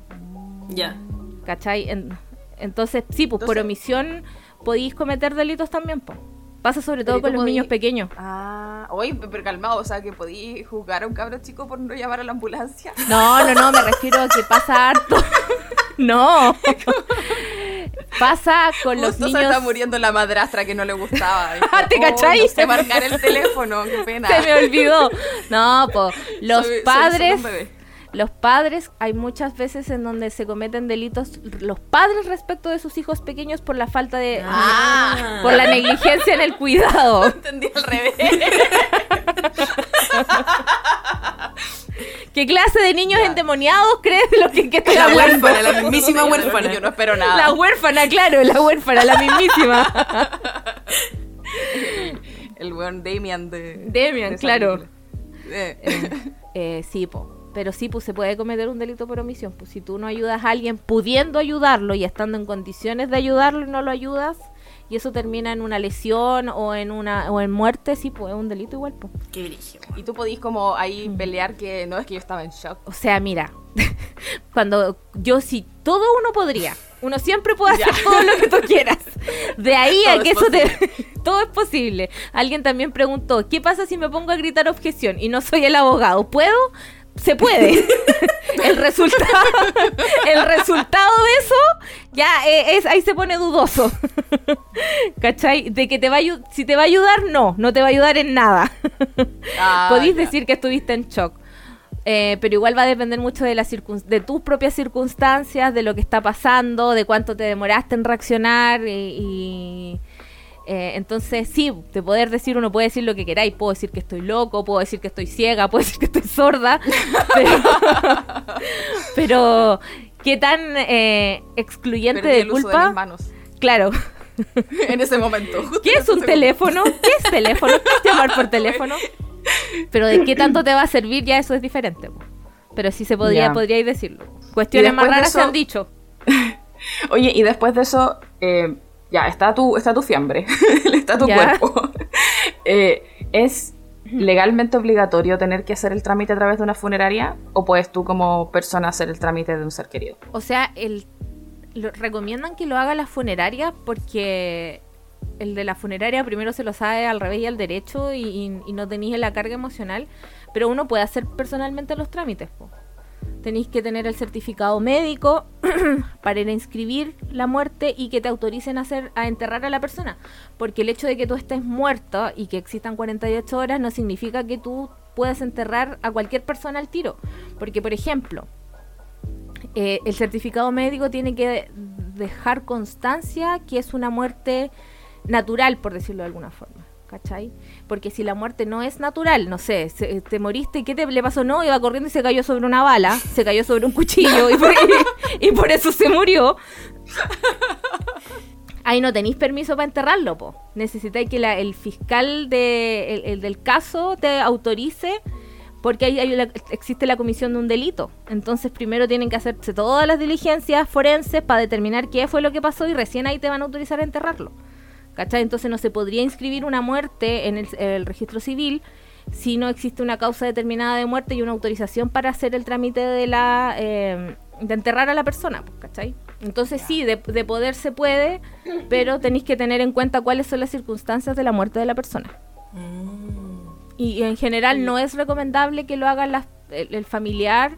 Ya. ¿Cachai? En- entonces, sí, pues por omisión podéis cometer delitos también, pues. Pasa sobre todo con los niños pequeños. Ah, oye, pero calmado, o sea, que podí juzgar a un cabro chico por no llamar a la ambulancia. No, no, no, me refiero a que pasa harto. no. pasa con los niños. se está muriendo la madrastra que no le gustaba. ¿Te cachai? No sé marcar el teléfono, qué pena. Se me olvidó. No, pues los Soy- padres. Los padres, hay muchas veces en donde se cometen delitos los padres respecto de sus hijos pequeños por la falta de, Ah. por la negligencia en el cuidado. Entendí al revés. ¿Qué clase de niños endemoniados crees de lo que, que La huérfana, la mismísima huérfana. Yo no espero nada. La huérfana, claro, la huérfana, la mismísima. El buen Damian de. Damian, de claro. película. Eh, Eh, sí, po. Pero sí, pues se puede cometer un delito por omisión. Pues si tú no ayudas a alguien pudiendo ayudarlo y estando en condiciones de ayudarlo y no lo ayudas, y eso termina en una lesión o en una o en muerte, sí, pues es un delito igual, pues. Qué brillo. Y tú podís como ahí pelear que no es que yo estaba en shock. O sea, mira, cuando yo sí, todo uno podría. Uno siempre puede hacer todo lo que tú quieras. De ahí Todo a es que eso te... Todo es posible. Alguien también preguntó, ¿qué pasa si me pongo a gritar objeción y no soy el abogado? ¿Puedo? Se puede. el resultado el resultado de eso ya eh, es ahí se pone dudoso. ¿Cachai? De que te va a si te va a ayudar, no, no te va a ayudar en nada. Ah, Podéis decir que estuviste en shock. Eh, pero igual va a depender mucho de, la circun- de tus propias circunstancias, de lo que está pasando, de cuánto te demoraste en reaccionar. Y, y, eh, entonces, sí, de poder decir, uno puede decir lo que queráis. Puedo decir que estoy loco, puedo decir que estoy ciega, puedo decir que estoy sorda. pero, pero, ¿qué tan eh, excluyente Perdí de el uso de culpa? mis manos. claro. en ese momento. justo ¿Qué es un segundo. teléfono? ¿Qué es teléfono? ¿Qué es llamar por teléfono? Pero de qué tanto te va a servir ya eso es diferente. Pero sí se podría, podríais decirlo. Cuestiones más raras se han dicho. Oye, y después de eso, eh, ya, está tu, está tu fiambre, está tu Ya. cuerpo. Eh, ¿Es legalmente obligatorio tener que hacer el trámite a través de una funeraria? ¿O puedes tú como persona hacer el trámite de un ser querido? O sea, el, lo- recomiendan que lo haga la funeraria porque el de la funeraria primero se lo sabe al revés y al derecho y, y- y no tenéis la carga emocional, pero uno puede hacer personalmente los trámites. po. Tenéis que tener el certificado médico para ir a inscribir la muerte y que te autoricen a, hacer, a enterrar a la persona. Porque el hecho de que tú estés muerto y que existan 48 horas no significa que tú puedas enterrar a cualquier persona al tiro. Porque, por ejemplo, eh, el certificado médico tiene que dejar constancia que es una muerte natural, por decirlo de alguna forma. ¿Cachai? Porque si la muerte no es natural, no sé, se- te moriste ¿qué te le pasó? No, iba corriendo y se cayó sobre una bala, se cayó sobre un cuchillo y por, eso se murió. Ahí no tenéis permiso para enterrarlo, po. Necesitáis que la- el fiscal de, el- el del caso te autorice porque ahí hay la- existe la comisión de un delito. Entonces primero tienen que hacerse todas las diligencias forenses para determinar qué fue lo que pasó y recién ahí te van a autorizar a enterrarlo. ¿Cachai? Entonces no se podría inscribir una muerte en el, el registro civil si no existe una causa determinada de muerte y una autorización para hacer el trámite de la eh, de enterrar a la persona, pues, ¿cachai? Entonces sí, de, de poder se puede, pero tenéis que tener en cuenta cuáles son las circunstancias de la muerte de la persona. Y en general no es recomendable que lo haga las- el, el familiar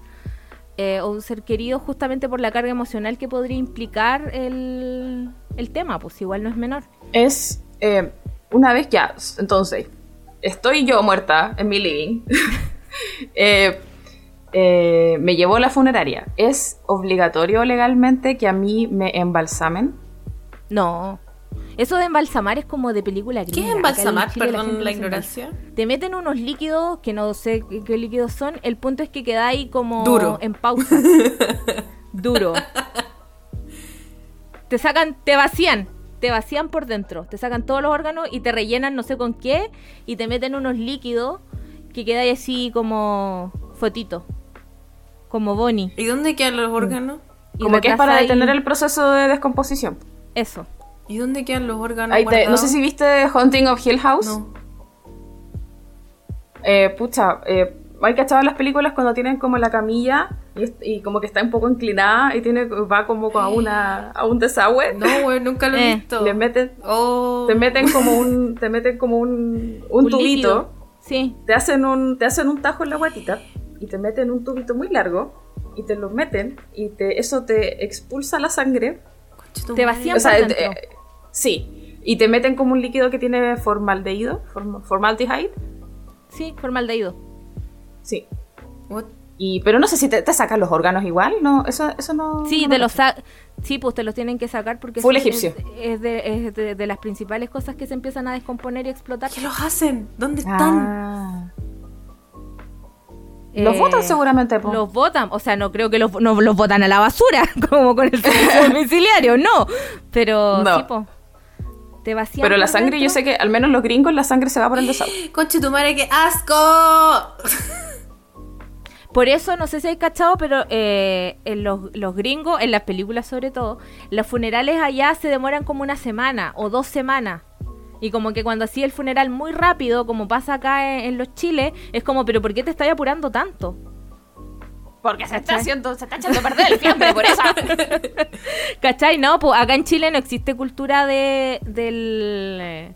eh, o un ser querido justamente por la carga emocional que podría implicar el, el tema, pues igual no es menor. Es eh, una vez ya, s- entonces, estoy yo muerta en mi living. Eh, eh, me llevó a la funeraria. ¿Es obligatorio legalmente que a mí me embalsamen? No. Eso de embalsamar es como de película ¿Qué gringa. es Acá en embalsamar? La Perdón la ignorancia. Te meten unos líquidos que no sé qué, qué líquidos son. El punto es que quedáis como Duro. en pausa. Duro. Te sacan, te vacían. Te vacían por dentro. Te sacan todos los órganos y te rellenan no sé con qué. Y te meten unos líquidos que quedáis así como fotito. Como Bonnie. ¿Y dónde quedan los órganos? Y Como que es para detener el proceso de descomposición. Eso. ¿Y dónde quedan los órganos? Ahí te- no sé si viste Haunting of Hill House. No. Eh, pucha, eh, hay cachado las películas cuando tienen como la camilla y, como que está un poco inclinada y tiene va como a una a un desagüe. No, güey, nunca lo he Eh. visto. Le meten Oh. te meten como un te meten como un, un, tubito, líquido. Sí. te hacen un te hacen un tajo en la guatita y te meten un tubito muy largo y te lo meten y te eso te expulsa la sangre Te vacían O sea, por dentro. eh, sí. Y te meten como un líquido que tiene formaldehído, form- formaldehyde. Sí, formaldehído. Sí. What? Y, pero no sé si te, te sacan los órganos igual, no, eso, eso no. Sí, no te los sí, pues te los tienen que sacar porque Full son- egipcio. Es, es de, es de- de las principales cosas que se empiezan a descomponer y explotar. ¿Qué los hacen? ¿Dónde están? Ah. Los Eh, botan seguramente, po. Los botan, o sea, no creo que los, no los botan a la basura, como con el domiciliario, no. Pero No. sí, po. Te vacían. Pero la sangre, yo sé que al menos los gringos la sangre se va por el desahogo. Conche tu madre, qué asco. Por eso, no sé si hay cachado, pero eh, en los, los gringos, en las películas sobre todo, los funerales allá se demoran como una semana o dos semanas. Y como que cuando hacía el funeral muy rápido, como pasa acá en, en los chiles, es como, pero ¿por qué te estás apurando tanto? Porque se está haciendo, se está echando a perder el fiambre, por eso. ¿Cachai? No, pues acá en Chile no existe cultura de del... eh,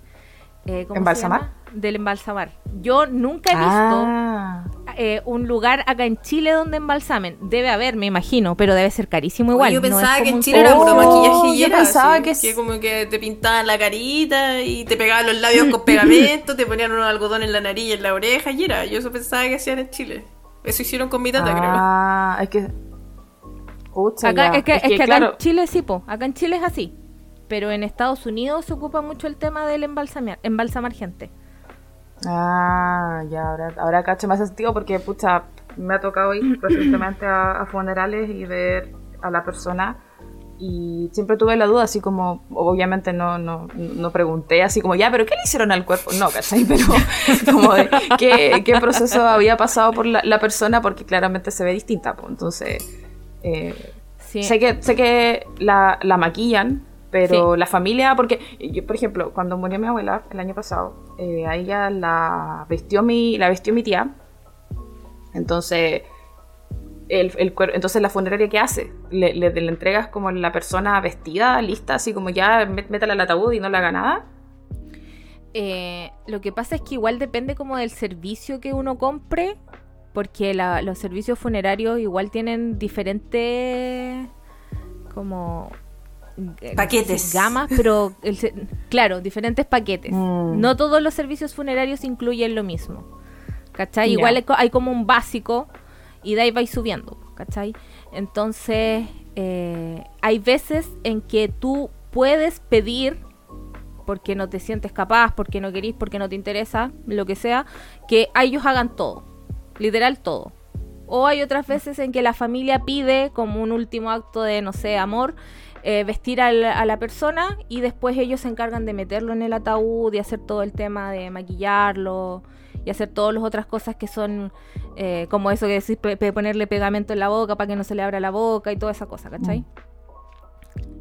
eh, ¿cómo se ¿Embalsamar? llama? Del embalsamar. Yo nunca he visto Ah. eh, un lugar acá en Chile donde embalsamen. Debe haber, me imagino, pero debe ser carísimo igual. Yo no pensaba que en un- Chile era Oh, puro maquillaje yo y era pensaba así, que es- que como que te pintaban la carita y te pegaban los labios con pegamento, te ponían unos algodón en la nariz y en la oreja y era. Yo eso pensaba que hacían en Chile. Eso hicieron con mi tata, creo. Ah, es que. Acá, ya. es que, es que acá claro, en Chile sí, po. Acá en Chile es así. Pero en Estados Unidos se ocupa mucho el tema del embalsamar, embalsamar gente. Ah, ya, ahora, ahora cacho más sentido porque, pucha, me ha tocado ir recientemente a, a funerales y ver a la persona y siempre tuve la duda, así como, obviamente no, no, no pregunté, así como, ya, pero ¿qué le hicieron al cuerpo? No, ¿cachai? Pero como de qué, qué proceso había pasado por la, la persona porque claramente se ve distinta, pues, entonces... eh, Sí. Sé que, sé que la, la maquillan, pero Sí. la familia, porque yo, por ejemplo, cuando murió mi abuela el año pasado, eh, a ella la vestió mi, la vestió mi tía. Entonces, el, el cuer- entonces la funeraria ¿qué hace? Le, le, le entregas como la persona vestida, lista, así como ya mé- métala al ataúd y no le haga nada. Eh, lo que pasa es que igual depende como del servicio que uno compre, porque la- los servicios funerarios igual tienen diferentes como eh, Paquetes. gamas, pero el claro, diferentes paquetes. Mm. No todos los servicios funerarios incluyen lo mismo. ¿Cachai? Igual hay como un básico y de ahí vais subiendo, ¿cachai? Entonces, eh, hay veces en que tú puedes pedir porque no te sientes capaz, porque no querís, porque no te interesa, lo que sea, que a ellos hagan todo, literal todo. O hay otras veces en que la familia pide como un último acto de, no sé, amor, eh, vestir al- a la persona y después ellos se encargan de meterlo en el ataúd y hacer todo el tema de maquillarlo y hacer todas las otras cosas que son eh, como eso que decís, pe- pe- ponerle pegamento en la boca para que no se le abra la boca y toda esa cosa, ¿cachai?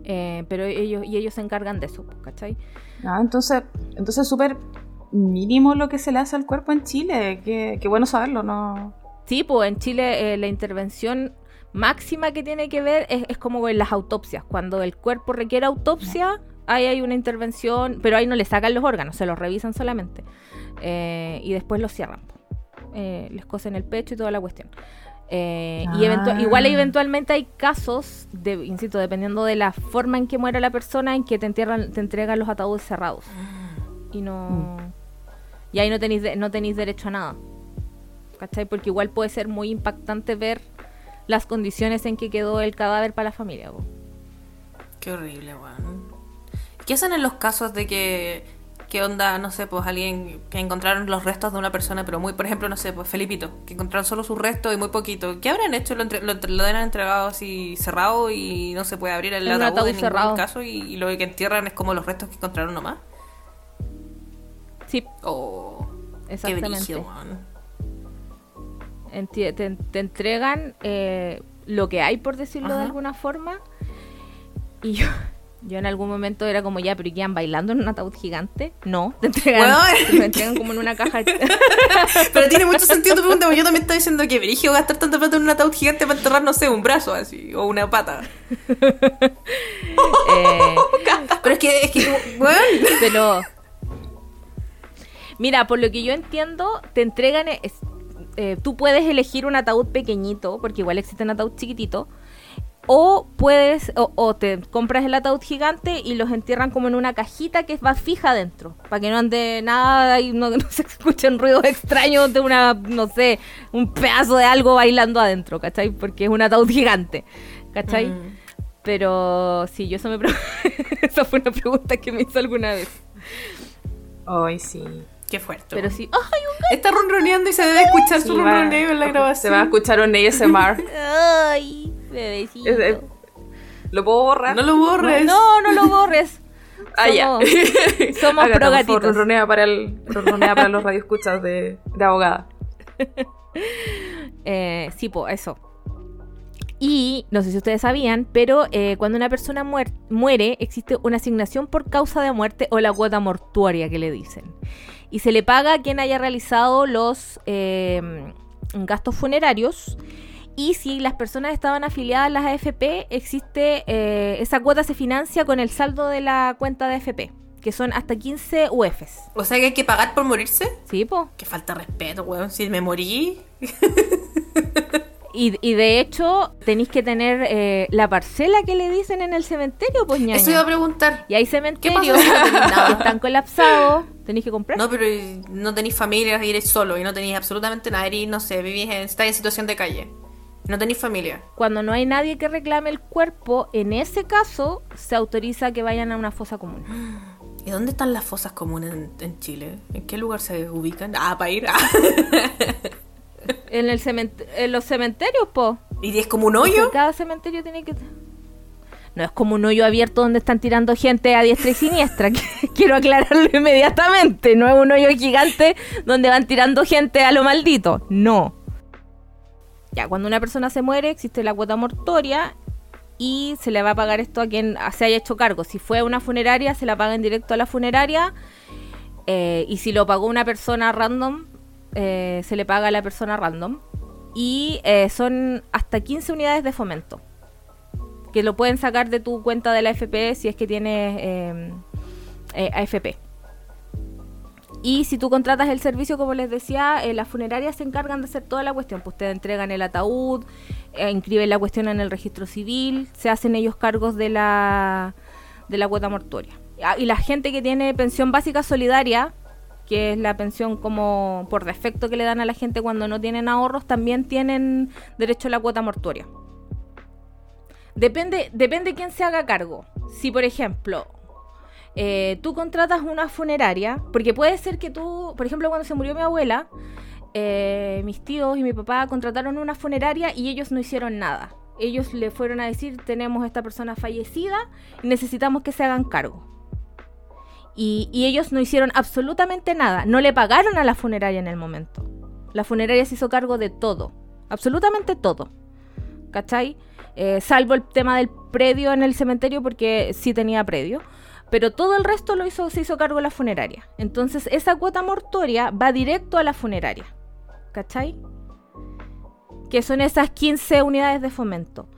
Eh, pero ellos, y ellos se encargan de eso, ¿cachai? Ah, entonces, entonces súper mínimo lo que se le hace al cuerpo en Chile. Qué, qué bueno saberlo, ¿no? Sí, pues en Chile eh, la intervención máxima que tiene que ver es, es como en las autopsias. Cuando el cuerpo requiere autopsia, ahí hay una intervención, pero ahí no le sacan los órganos, se los revisan solamente. Eh, y después los cierran. Eh, les cosen el pecho y toda la cuestión. Eh, y eventu- Ah. igual eventualmente hay casos, de, insisto, dependiendo de la forma en que muera la persona, en que te, entierran, te entregan los ataúdes cerrados. Y no... Y ahí no tenéis, de- no tenéis derecho a nada. ¿Cachai? Porque igual puede ser muy impactante ver las condiciones en que quedó el cadáver para la familia. Qué horrible, weón. ¿Qué hacen en los casos de que, qué onda, no sé, pues alguien que encontraron los restos de una persona, pero muy, por ejemplo, no sé, pues Felipito, que encontraron solo sus restos y muy poquito? ¿Qué habrán hecho? ¿Lo, entre- lo, lo han entregado así cerrado y no se puede abrir el ataúd, ataúd en ningún cerrado. caso y, y lo que entierran es como los restos que encontraron nomás? Sí, Oh, qué exactamente. Enti- te, te entregan eh, lo que hay, por decirlo de alguna forma. Y yo, yo en algún momento era como, ya, pero ¿y quedan bailando en un ataúd gigante? No, te entregan, Weón. te entregan como en una caja. Pero tiene mucho sentido tu pregunta, porque yo también estoy diciendo que brillo gastar tanta plata en un ataúd gigante para enterrar, no sé, un brazo así, o una pata. Eh, Pero es que, es que. Pero. Mira, por lo que yo entiendo, te entregan. es- eh, tú puedes elegir un ataúd pequeñito, porque igual existe un ataúd chiquitito. O puedes, o, o te compras el ataúd gigante y los entierran como en una cajita que va fija adentro. Para que no ande nada y no, no se escuchen ruidos extraños de una, no sé, un pedazo de algo bailando adentro, ¿cachai? Porque es un ataúd gigante, ¿cachai? Mm. Pero sí, yo eso me esa fue una pregunta que me hizo alguna vez. Ay, sí. Qué fuerte. Pero sí, ¡ay, Está ronroneando y se debe escuchar su Sí, ronroneo en la grabación. Se va a escuchar un ASMR. un ay, bebecito! Es de- ¿Lo puedo borrar? No lo borres. No, no lo borres. Ah, ya. Somos- somos Agatha, pro gatitos. ronronea para, el, ronronea para los radioescuchas de, de abogada. Eh, sí, po, eso. Y no sé si ustedes sabían, pero eh, cuando una persona muer- muere, existe una asignación por causa de muerte o la cuota mortuoria que le dicen. Y se le paga a quien haya realizado los eh, gastos funerarios. Y si las personas estaban afiliadas a las AFP, existe eh, esa cuota se financia con el saldo de la cuenta de AFP, que son hasta 15 UFs. O sea que hay que pagar por morirse. ¿Sí, po? Que falta respeto, weón. Si me morí. Y, y de hecho, tenéis que tener eh, la parcela que le dicen en el cementerio, pues ñaña. Eso iba a preguntar. Y hay ¿Qué cementerios que están colapsados, tenéis que comprar. No, pero no tenéis familia, y eres solo y no tenéis absolutamente nada. Eres, no sé, vivís en, estáis en situación de calle. No tenéis familia. Cuando no hay nadie que reclame el cuerpo, en ese caso se autoriza que vayan a una fosa común. ¿Y dónde están las fosas comunes en, en Chile? ¿En qué lugar se ubican? Ah, para ir. Ah. En, el en los cementerios, po. ¿Y es como un hoyo? cada cementerio tiene que... No es como un hoyo abierto donde están tirando gente a diestra y siniestra. Quiero aclararlo inmediatamente. No es un hoyo gigante donde van tirando gente a lo maldito. No. Ya, cuando una persona se muere, existe la cuota mortoria y se le va a pagar esto a quien se haya hecho cargo. Si fue una funeraria, se la paga en directo a la funeraria. eh, y si lo pagó una persona random, eh, se le paga a la persona random. Y eh, son hasta 15 unidades de fomento. Que lo pueden sacar de tu cuenta de la FP si es que tienes AFP. Y si tú contratas el servicio, como les decía, eh, las funerarias se encargan de hacer toda la cuestión. Pues te entregan el ataúd, eh, inscriben la cuestión en el registro civil, se hacen ellos cargos de la, de la cuota mortuoria. Ah, Y la gente que tiene pensión básica solidaria, que es la pensión como por defecto que le dan a la gente cuando no tienen ahorros, también tienen derecho a la cuota mortuoria. Depende, depende quién se haga cargo. Si, por ejemplo, eh, tú contratas una funeraria, porque puede ser que tú, por ejemplo, cuando se murió mi abuela, eh, mis tíos y mi papá contrataron una funeraria y ellos no hicieron nada. Ellos le fueron a decir, tenemos esta persona fallecida necesitamos que se hagan cargo. Y, y ellos no hicieron absolutamente nada. No le pagaron a la funeraria en el momento. La funeraria se hizo cargo de todo. Absolutamente todo. ¿Cachai? Eh, salvo el tema del predio en el cementerio porque sí tenía predio. Pero todo el resto lo hizo, se hizo cargo la funeraria. Entonces esa cuota mortuoria va directo a la funeraria. ¿Cachai? Que son esas 15 unidades de fomento.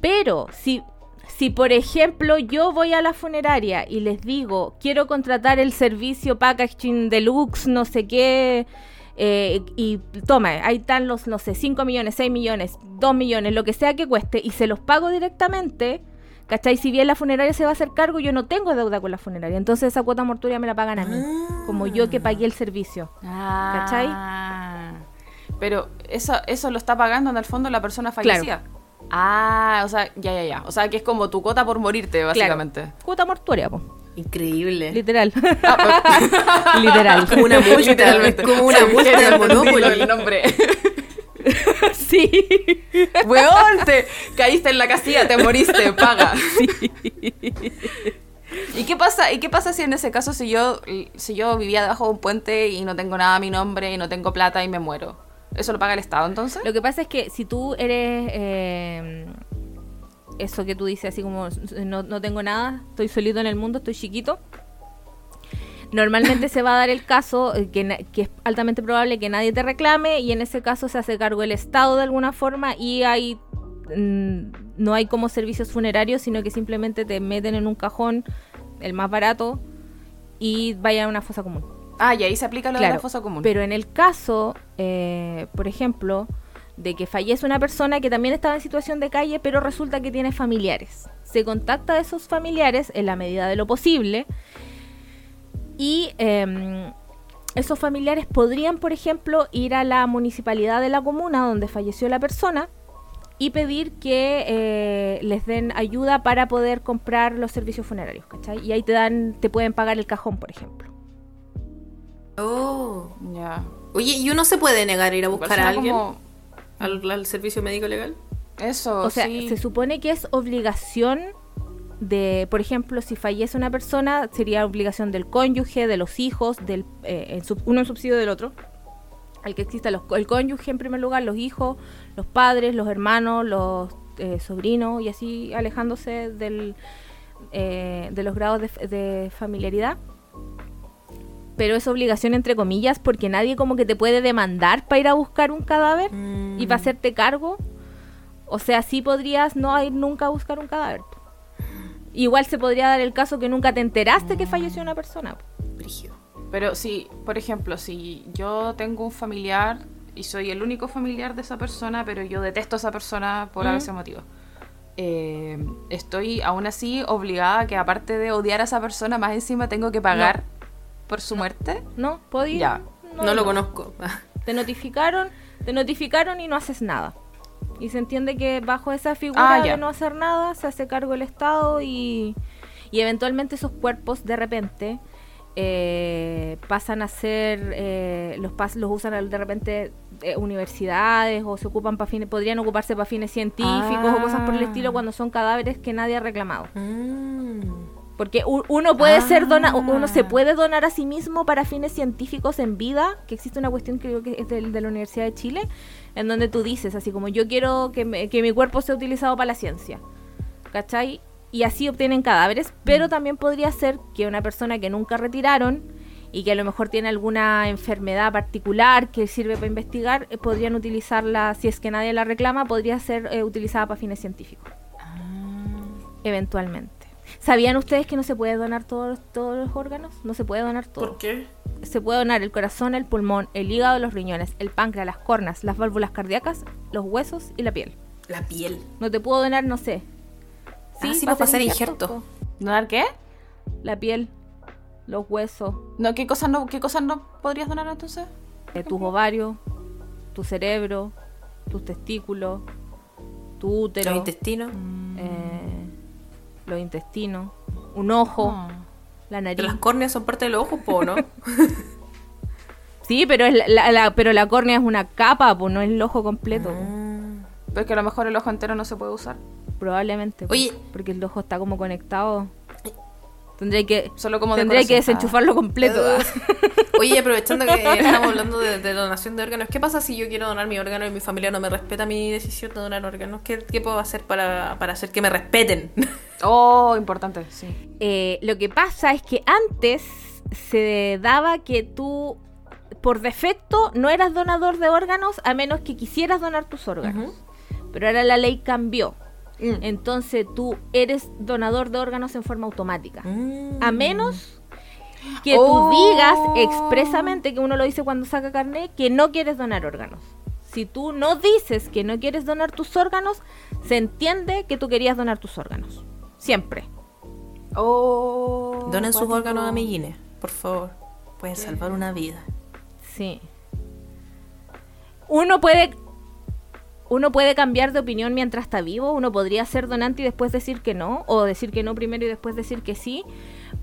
Pero si, si por ejemplo yo voy a la funeraria y les digo, quiero contratar el servicio packaging deluxe, no sé qué, eh, y toma, ahí están los, no sé, 5 millones, 6 millones, 2 millones, lo que sea que cueste, y se los pago directamente, ¿cachai? Si bien la funeraria se va a hacer cargo, yo no tengo deuda con la funeraria, entonces esa cuota mortuoria me la pagan a mí, como yo que pagué el servicio. ¿Cachai? Ah. Pero eso, eso lo está pagando en el fondo la persona fallecida. Ah, o sea, ya, ya, ya. O sea, que es como tu cuota por morirte, básicamente. Claro, cuota mortuoria, po. Increíble. literal. Ah, literal. Como una multa, Literalmente. como una multa de El nombre. sí. Weón, te caíste en la casilla, te moriste, paga. ¿Y qué pasa? ¿Y qué pasa si en ese caso si yo si yo vivía debajo de un puente y no tengo nada a mi nombre y no tengo plata y me muero? ¿Eso lo paga el Estado entonces? Lo que pasa es que si tú eres eh, eso que tú dices, así como no, no tengo nada, estoy solito en el mundo, estoy chiquito. Normalmente se va a dar el caso eh, que, es altamente probable que nadie te reclame y en ese caso se hace cargo el Estado de alguna forma y hay mm, no hay como servicios funerarios, sino que simplemente te meten en un cajón, el más barato, y vayan a una fosa común. Ah, y ahí se aplica lo de la fosa común. Pero en el caso, eh, por ejemplo, de que fallece una persona que también estaba en situación de calle, pero resulta que tiene familiares. Se contacta a esos familiares en la medida de lo posible y em, esos familiares podrían, por ejemplo, ir a la municipalidad de la comuna donde falleció la persona y pedir que eh, les den ayuda para poder comprar los servicios funerarios, ¿cachai? Y ahí te dan, te pueden pagar el cajón, por ejemplo. Oh. Ya. Oye, ¿y uno se puede negar a ir a buscar a alguien como- al, al servicio médico legal? Eso, O sea, sí. se supone que es obligación de, por ejemplo, si fallece una persona, sería obligación del cónyuge, de los hijos, del eh, uno en subsidio del otro. El que exista los, el cónyuge en primer lugar, los hijos, los padres, los hermanos, los eh, sobrinos y así alejándose del, eh, de los grados de, de familiaridad. Pero es obligación entre comillas porque nadie como que te puede demandar para ir a buscar un cadáver y para hacerte cargo. O sea, sí podrías no ir nunca a buscar un cadáver. Igual se podría dar el caso que nunca te enteraste que falleció una persona. Brígido. Pero si, por ejemplo, si yo tengo un familiar y soy el único familiar de esa persona, pero yo detesto a esa persona por Mm. ese motivo, eh, estoy aún así obligada a que aparte de odiar a esa persona, más encima tengo que pagar por su muerte. ¿No? ¿Podía? Ya. No, lo conozco. Te notificaron, te notificaron y no haces nada. Y se entiende que bajo esa figura Ah, de no hacer nada se hace cargo el Estado y, y eventualmente esos cuerpos de repente eh, pasan a ser, eh, los, pas- los usan de repente eh, universidades o se ocupan para fines, podrían ocuparse para fines científicos o cosas por el Ah. estilo cuando son cadáveres que nadie ha reclamado. Mm. Porque uno puede ser dona Ah. uno se puede donar a sí mismo para fines científicos en vida, que existe una cuestión que creo que es del- de, la Universidad de Chile, en donde tú dices así como yo quiero que, me- que mi cuerpo sea utilizado para la ciencia. ¿Cachai? Y así obtienen cadáveres, pero también podría ser que una persona que nunca retiraron y que a lo mejor tiene alguna enfermedad particular que sirve para investigar, eh, podrían utilizarla, si es que nadie la reclama, podría ser eh, utilizada para fines científicos. Eventualmente. ¿Sabían ustedes que no se puede donar todos, todos los órganos? No se puede donar todo. ¿Por qué? Se puede donar el corazón, el pulmón, el hígado, los riñones, el páncreas, las cornas, las válvulas cardíacas, los huesos y la piel. La piel. No te puedo donar, no sé. Ah, sí, va para hacer injertos, injerto. po. ¿Donar qué? La piel, los huesos, No, ¿qué cosas no, qué cosas no podrías donar entonces? eh, tus ovarios, tu cerebro, tus testículos, tu útero, Los intestinos. eh, los intestinos, un ojo, Ah. la Pero nariz. las córneas son parte de los ojos, po, ¿no? Sí, pero, es la, la- la- pero la córnea es una capa, pues no es el ojo completo. po. Pero es que a lo mejor el ojo entero no se puede usar. Probablemente. po, Oye. Porque el ojo está como conectado. Tendré que, Solo como tendré que desenchufarlo completo. Uh. ah. Oye, aprovechando que estamos hablando de, de donación de órganos, ¿qué pasa si yo quiero donar mi órgano y mi familia no me respeta mi decisión de donar órganos? ¿Qué, qué puedo hacer para, para hacer que me respeten? Oh, importante, sí. Eh, lo que pasa es que antes se daba que tú, por defecto, no eras donador de órganos a menos que quisieras donar tus órganos. Pero ahora la ley cambió. Mm. Entonces tú eres donador de órganos en forma automática. Mm. A menos que Oh. tú digas expresamente, que uno lo dice cuando saca carnet, que no quieres donar órganos. Si tú no dices que no quieres donar tus órganos, se entiende que tú querías donar tus órganos. Siempre. Oh. Donen sus órganos a amiguines, por favor. Pueden salvar una vida. Sí. Uno puede. Uno puede cambiar de opinión mientras está vivo. Uno podría ser donante y después decir que no. O decir que no primero y después decir que sí.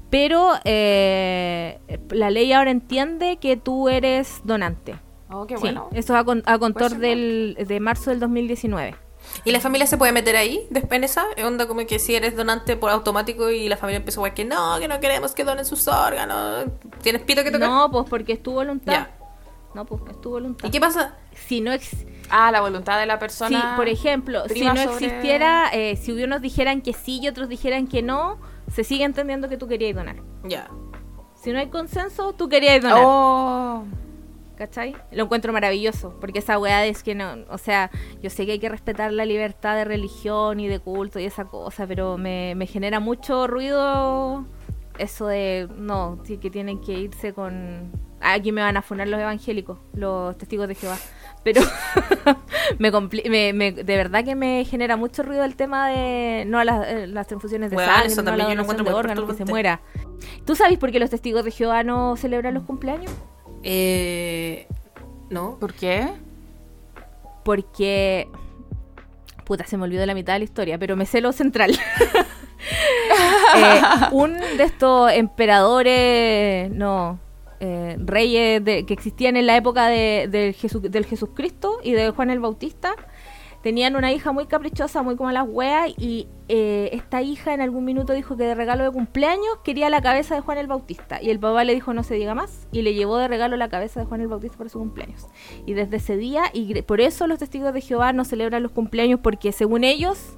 Pero eh, la ley ahora entiende que tú eres donante. Oh, qué Sí, bueno. eso a, con- a contor del, de marzo del 2019. ¿Y la familia se puede meter ahí, después en esa? Onda como que si eres donante por automático y la familia empieza a decir que no, que no queremos que donen sus órganos. ¿Tienes pito que tocar? No, pues porque es tu voluntad. Ya. No, pues es tu voluntad. ¿Y qué pasa? Si no ex- Ah, la voluntad de la persona. por ejemplo, si no sobre- existiera, eh, si unos dijeran que sí y otros dijeran que no, se sigue entendiendo que tú querías donar. Ya. Si no hay consenso, tú querías donar. Oh. ¿Cachai? Lo encuentro maravilloso, porque esa weá es que no, o sea, yo sé que hay que respetar la libertad de religión y de culto y esa cosa, pero me, me genera mucho ruido eso de, no, sí, que tienen que irse con... Aquí me van a funar los evangélicos, los testigos de Jehová. Pero me, compli- me- me- de verdad que me genera mucho ruido el tema de no a las, eh, las transfusiones de Bueno, sangre, eso no a la también yo lo donación encuentro de órganos, que se muera. ¿Tú sabes por qué los testigos de Jehová no celebran los cumpleaños? Eh, no. ¿Por qué? Porque... Puta, se me olvidó la mitad de la historia, pero me sé lo central. Eh, un de estos emperadores, no, eh, reyes de- que existían en la época de, del, Jesu- del Jesucristo y de Juan el Bautista, tenían una hija muy caprichosa, muy como las weas, y eh, esta hija en algún minuto dijo que de regalo de cumpleaños quería la cabeza de Juan el Bautista. Y el papá le dijo no se diga más, y le llevó de regalo la cabeza de Juan el Bautista para su cumpleaños. Y desde ese día, y por eso los testigos de Jehová no celebran los cumpleaños, porque según ellos,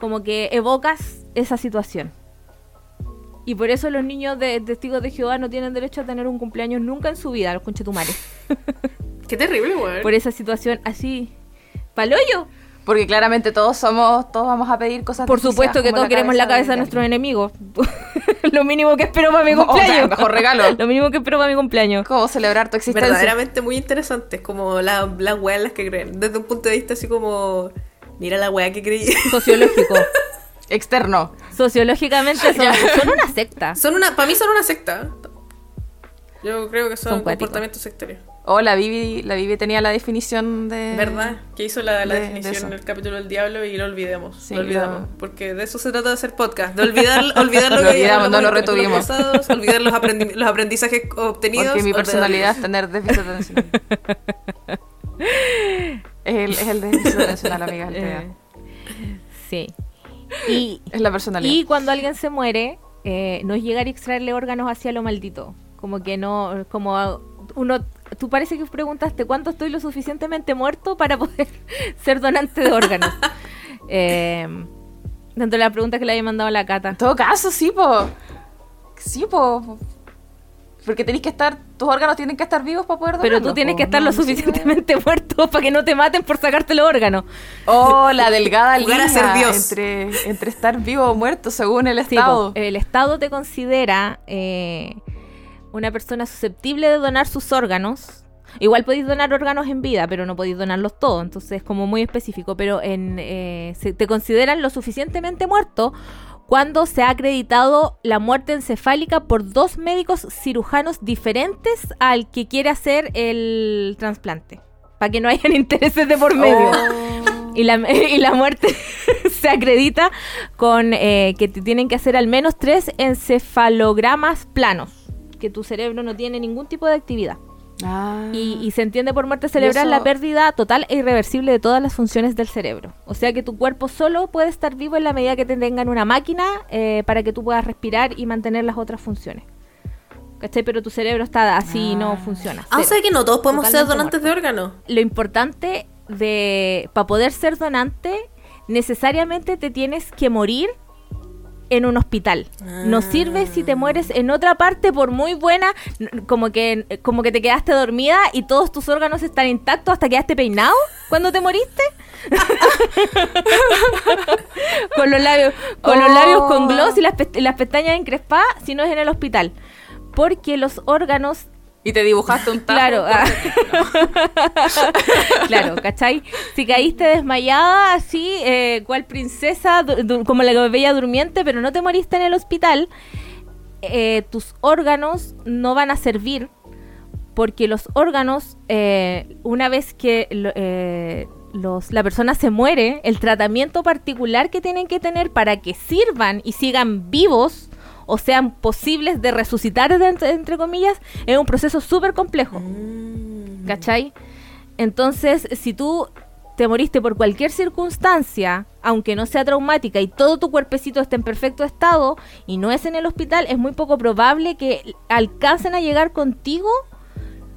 como que evocas esa situación. Y por eso los niños de testigos de Jehová no tienen derecho a tener un cumpleaños nunca en su vida, los conchetumares. Qué terrible, weón. por esa situación así. ¡Paloyo! Porque claramente todos somos, todos vamos a pedir cosas Por supuesto que todos queremos la cabeza de nuestros enemigos. Lo mínimo que espero para mi O sea, cumpleaños. mejor regalo. Lo mínimo que espero para mi cumpleaños. ¿Cómo celebrar tu existencia? verdaderamente muy interesantes, como la- las weas en las que creen. Desde un punto de vista así como, mira la wea que creí. Sociológico. Externo. Sociológicamente son, son una secta. son una, para mí son una secta. Yo creo que son, Son comportamientos sectarios. Oh, la Vivi, la Vivi tenía la definición de... ¿Verdad? Que hizo la, la de- de definición en el capítulo del diablo y lo olvidemos. Sí, lo olvidamos. lo- Porque de eso se trata de hacer podcast. De olvidar, olvidar lo, Lo que olvidamos, no lo retuvimos. pasados, olvidar los, aprendi- los aprendizajes obtenidos. Porque mi personalidad es tener déficit atencional. es, el, es el déficit atencional, amiga. el. Eh, sí. Y, Es la personalidad. y cuando alguien se muere, eh, no es llegar y extraerle órganos hacia lo maldito. Como que no, como uno, tú parece que preguntaste cuánto estoy lo suficientemente muerto para poder ser donante de órganos. eh, dentro de la pregunta que le había mandado a la cata. En todo caso, sí, po. Sí, po. Porque tenéis que estar, tus órganos tienen que estar vivos para poder Pero tú tienes que estar No, lo suficientemente muerto para que no te maten por sacarte los órganos. Oh, la delgada línea ser Dios. Entre, entre estar vivo o muerto según el Sí, Estado. el Estado te considera eh, una persona susceptible de donar sus órganos. Igual podéis donar órganos en vida, pero no podéis donarlos todos, entonces es como muy específico. Pero en, eh, se- te consideran lo suficientemente muerto cuando se ha acreditado la muerte encefálica por dos médicos cirujanos diferentes al que quiere hacer el trasplante, para que no hayan intereses de por medio. Oh. Y la, y la muerte se acredita con eh, que te tienen que hacer al menos tres encefalogramas planos, que tu cerebro no tiene ningún tipo de actividad. Ah. Y, y se entiende por muerte cerebral eso- la pérdida total e irreversible de todas las funciones del cerebro. O sea que tu cuerpo solo puede estar vivo en la medida que te tengan una máquina eh, para que tú puedas respirar y mantener las otras funciones. ¿Cachai? Pero tu cerebro está así y no Ah. funciona. Ah, o sea que no todos podemos ser donantes de órganos. lo importante de para poder ser donante necesariamente te tienes que morir en un hospital. No sirve si te mueres en otra parte por muy buena, como que como que te quedaste dormida y todos tus órganos están intactos hasta quedaste peinado cuando te moriste. con los labios con los Oh. labios con gloss y las, pest- las pestañas encrespadas, si no es en el hospital. Porque los órganos Y te dibujaste un tajo. Claro, ah. claro, ¿cachai? Si caíste desmayada así, eh, cual princesa, como la bella durmiente, pero no te moriste en el hospital, eh, tus órganos no van a servir porque los órganos, eh, una vez que eh, los, la persona se muere, el tratamiento particular que tienen que tener para que sirvan y sigan vivos o sean posibles de resucitar, de- entre, entre comillas, es un proceso súper complejo. ¿Cachai? Entonces, si tú te moriste por cualquier circunstancia, aunque no sea traumática y todo tu cuerpecito esté en perfecto estado y no es en el hospital, es muy poco probable que alcancen a llegar contigo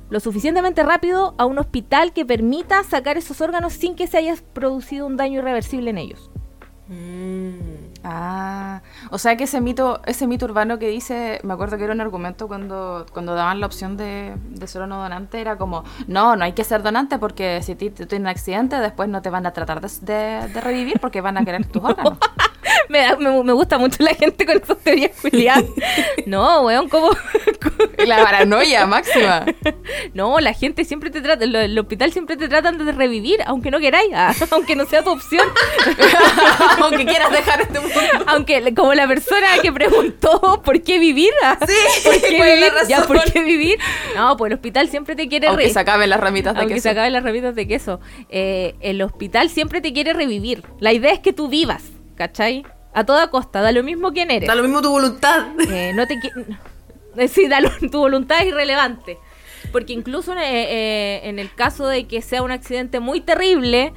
lo suficientemente rápido a un hospital que permita sacar esos órganos sin que se haya producido un daño irreversible en ellos. Ah, o sea que ese mito, ese mito urbano que dice, me acuerdo que era un argumento cuando, cuando daban la opción de, de ser o no donante, era como, no, no hay que ser donante porque si tú tienes un accidente después no te van a tratar de, de- de revivir porque van a querer tus órganos. me, da- me, me gusta mucho la gente con esas teorías culiadas. No, weón, ¿cómo? La paranoia máxima. No, la gente siempre te trata, lo- el hospital siempre te tratan de revivir, aunque no queráis, aunque no sea tu opción. Aunque quieras dejar este mundo. Aunque como la persona que preguntó por qué vivir, ah, ¿por qué ¿cuál es la vivir? Ya, razón? ¿por qué vivir? No, pues el hospital siempre te quiere Aunque se acaben las ramitas de aunque queso. se acaben las ramitas de queso. Eh, el hospital siempre te quiere revivir. La idea es que tú vivas, ¿cachai? A toda costa, da lo mismo quién eres. Da lo mismo tu voluntad. Eh, no te eh, sí, da lo- tu voluntad es irrelevante. Porque incluso eh, en el caso de que sea un accidente muy terrible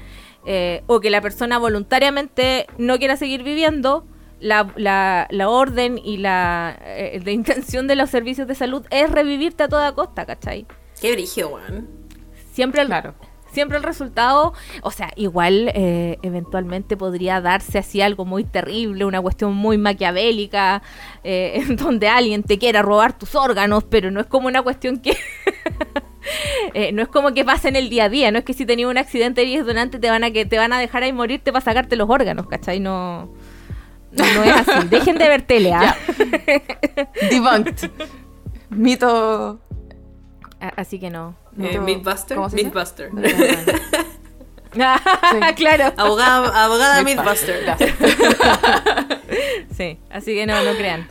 eh, o que la persona voluntariamente no quiera seguir viviendo, la, la- la orden y la eh, de intención de los servicios de salud es revivirte a toda costa, ¿cachai? Qué brillo, weón. Siempre el, Claro. siempre el resultado, o sea, igual eh, eventualmente podría darse así algo muy terrible, una cuestión muy maquiavélica, eh, en donde alguien te quiera robar tus órganos, pero no es como una cuestión que... eh, no es como que pasa en el día a día, no es que si tenías un accidente y eres donante te van a que te van a dejar ahí morirte para sacarte los órganos, ¿cachai? No, no, no es así. Dejen de ver tele, ¿ah? Debunked. Mito. A- Así que no. Eh, Mito- Mythbuster. ¿cómo se dice? Mythbuster. claro. abogada abogada gracias. Sí, así que no, no crean.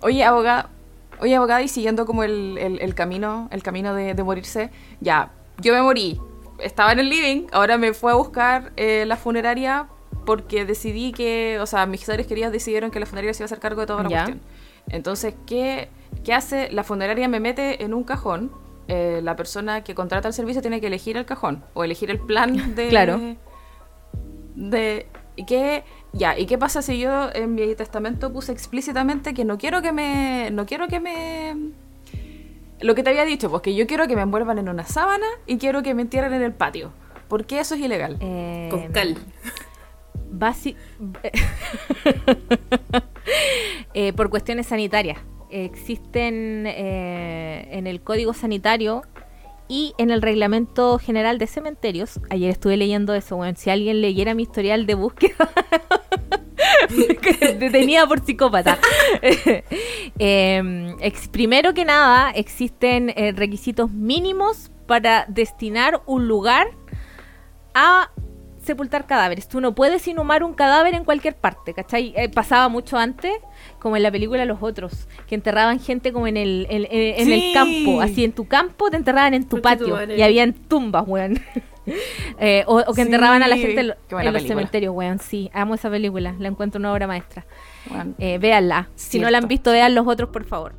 Oye, abogada, oye, abogada, y siguiendo como el, el- el camino, el camino de, de morirse, ya, yo me morí. Estaba en el living, ahora me fue a buscar eh, la funeraria porque decidí que, o sea, mis seres queridos decidieron que la funeraria se iba a hacer cargo de toda la Ya. cuestión. Entonces, ¿qué, ¿qué hace? La funeraria me mete en un cajón. eh, la persona que contrata el servicio tiene que elegir el cajón o elegir el plan de... Claro. De, ¿y qué, ya, ¿y qué pasa si yo en mi testamento puse explícitamente que no quiero que me... No quiero que me... Lo que te había dicho, pues que yo quiero que me envuelvan en una sábana y quiero que me entierren en el patio. ¿Por qué eso es ilegal? Eh, Con cal. basi- Eh, por cuestiones sanitarias. Existen eh, en el Código Sanitario y en el Reglamento General de Cementerios. Ayer estuve leyendo eso, bueno, si alguien leyera mi historial de búsqueda. detenida por psicópata. Ex- primero que nada, existen eh, requisitos mínimos para destinar un lugar a sepultar cadáveres. Tú no puedes inhumar un cadáver en cualquier parte, ¿cachai? Eh, pasaba mucho antes, como en la película Los Otros, que enterraban gente como en el, en, en- en Sí. el campo, así en tu campo te enterraban en tu patio y habían tumbas, weón. Eh, o, o que enterraban a la gente en, lo- en los película. cementerios, weón. Sí, amo esa película, la encuentro una obra maestra. Bueno, Eh, véanla. Si no la han visto, vean los otros, por favor.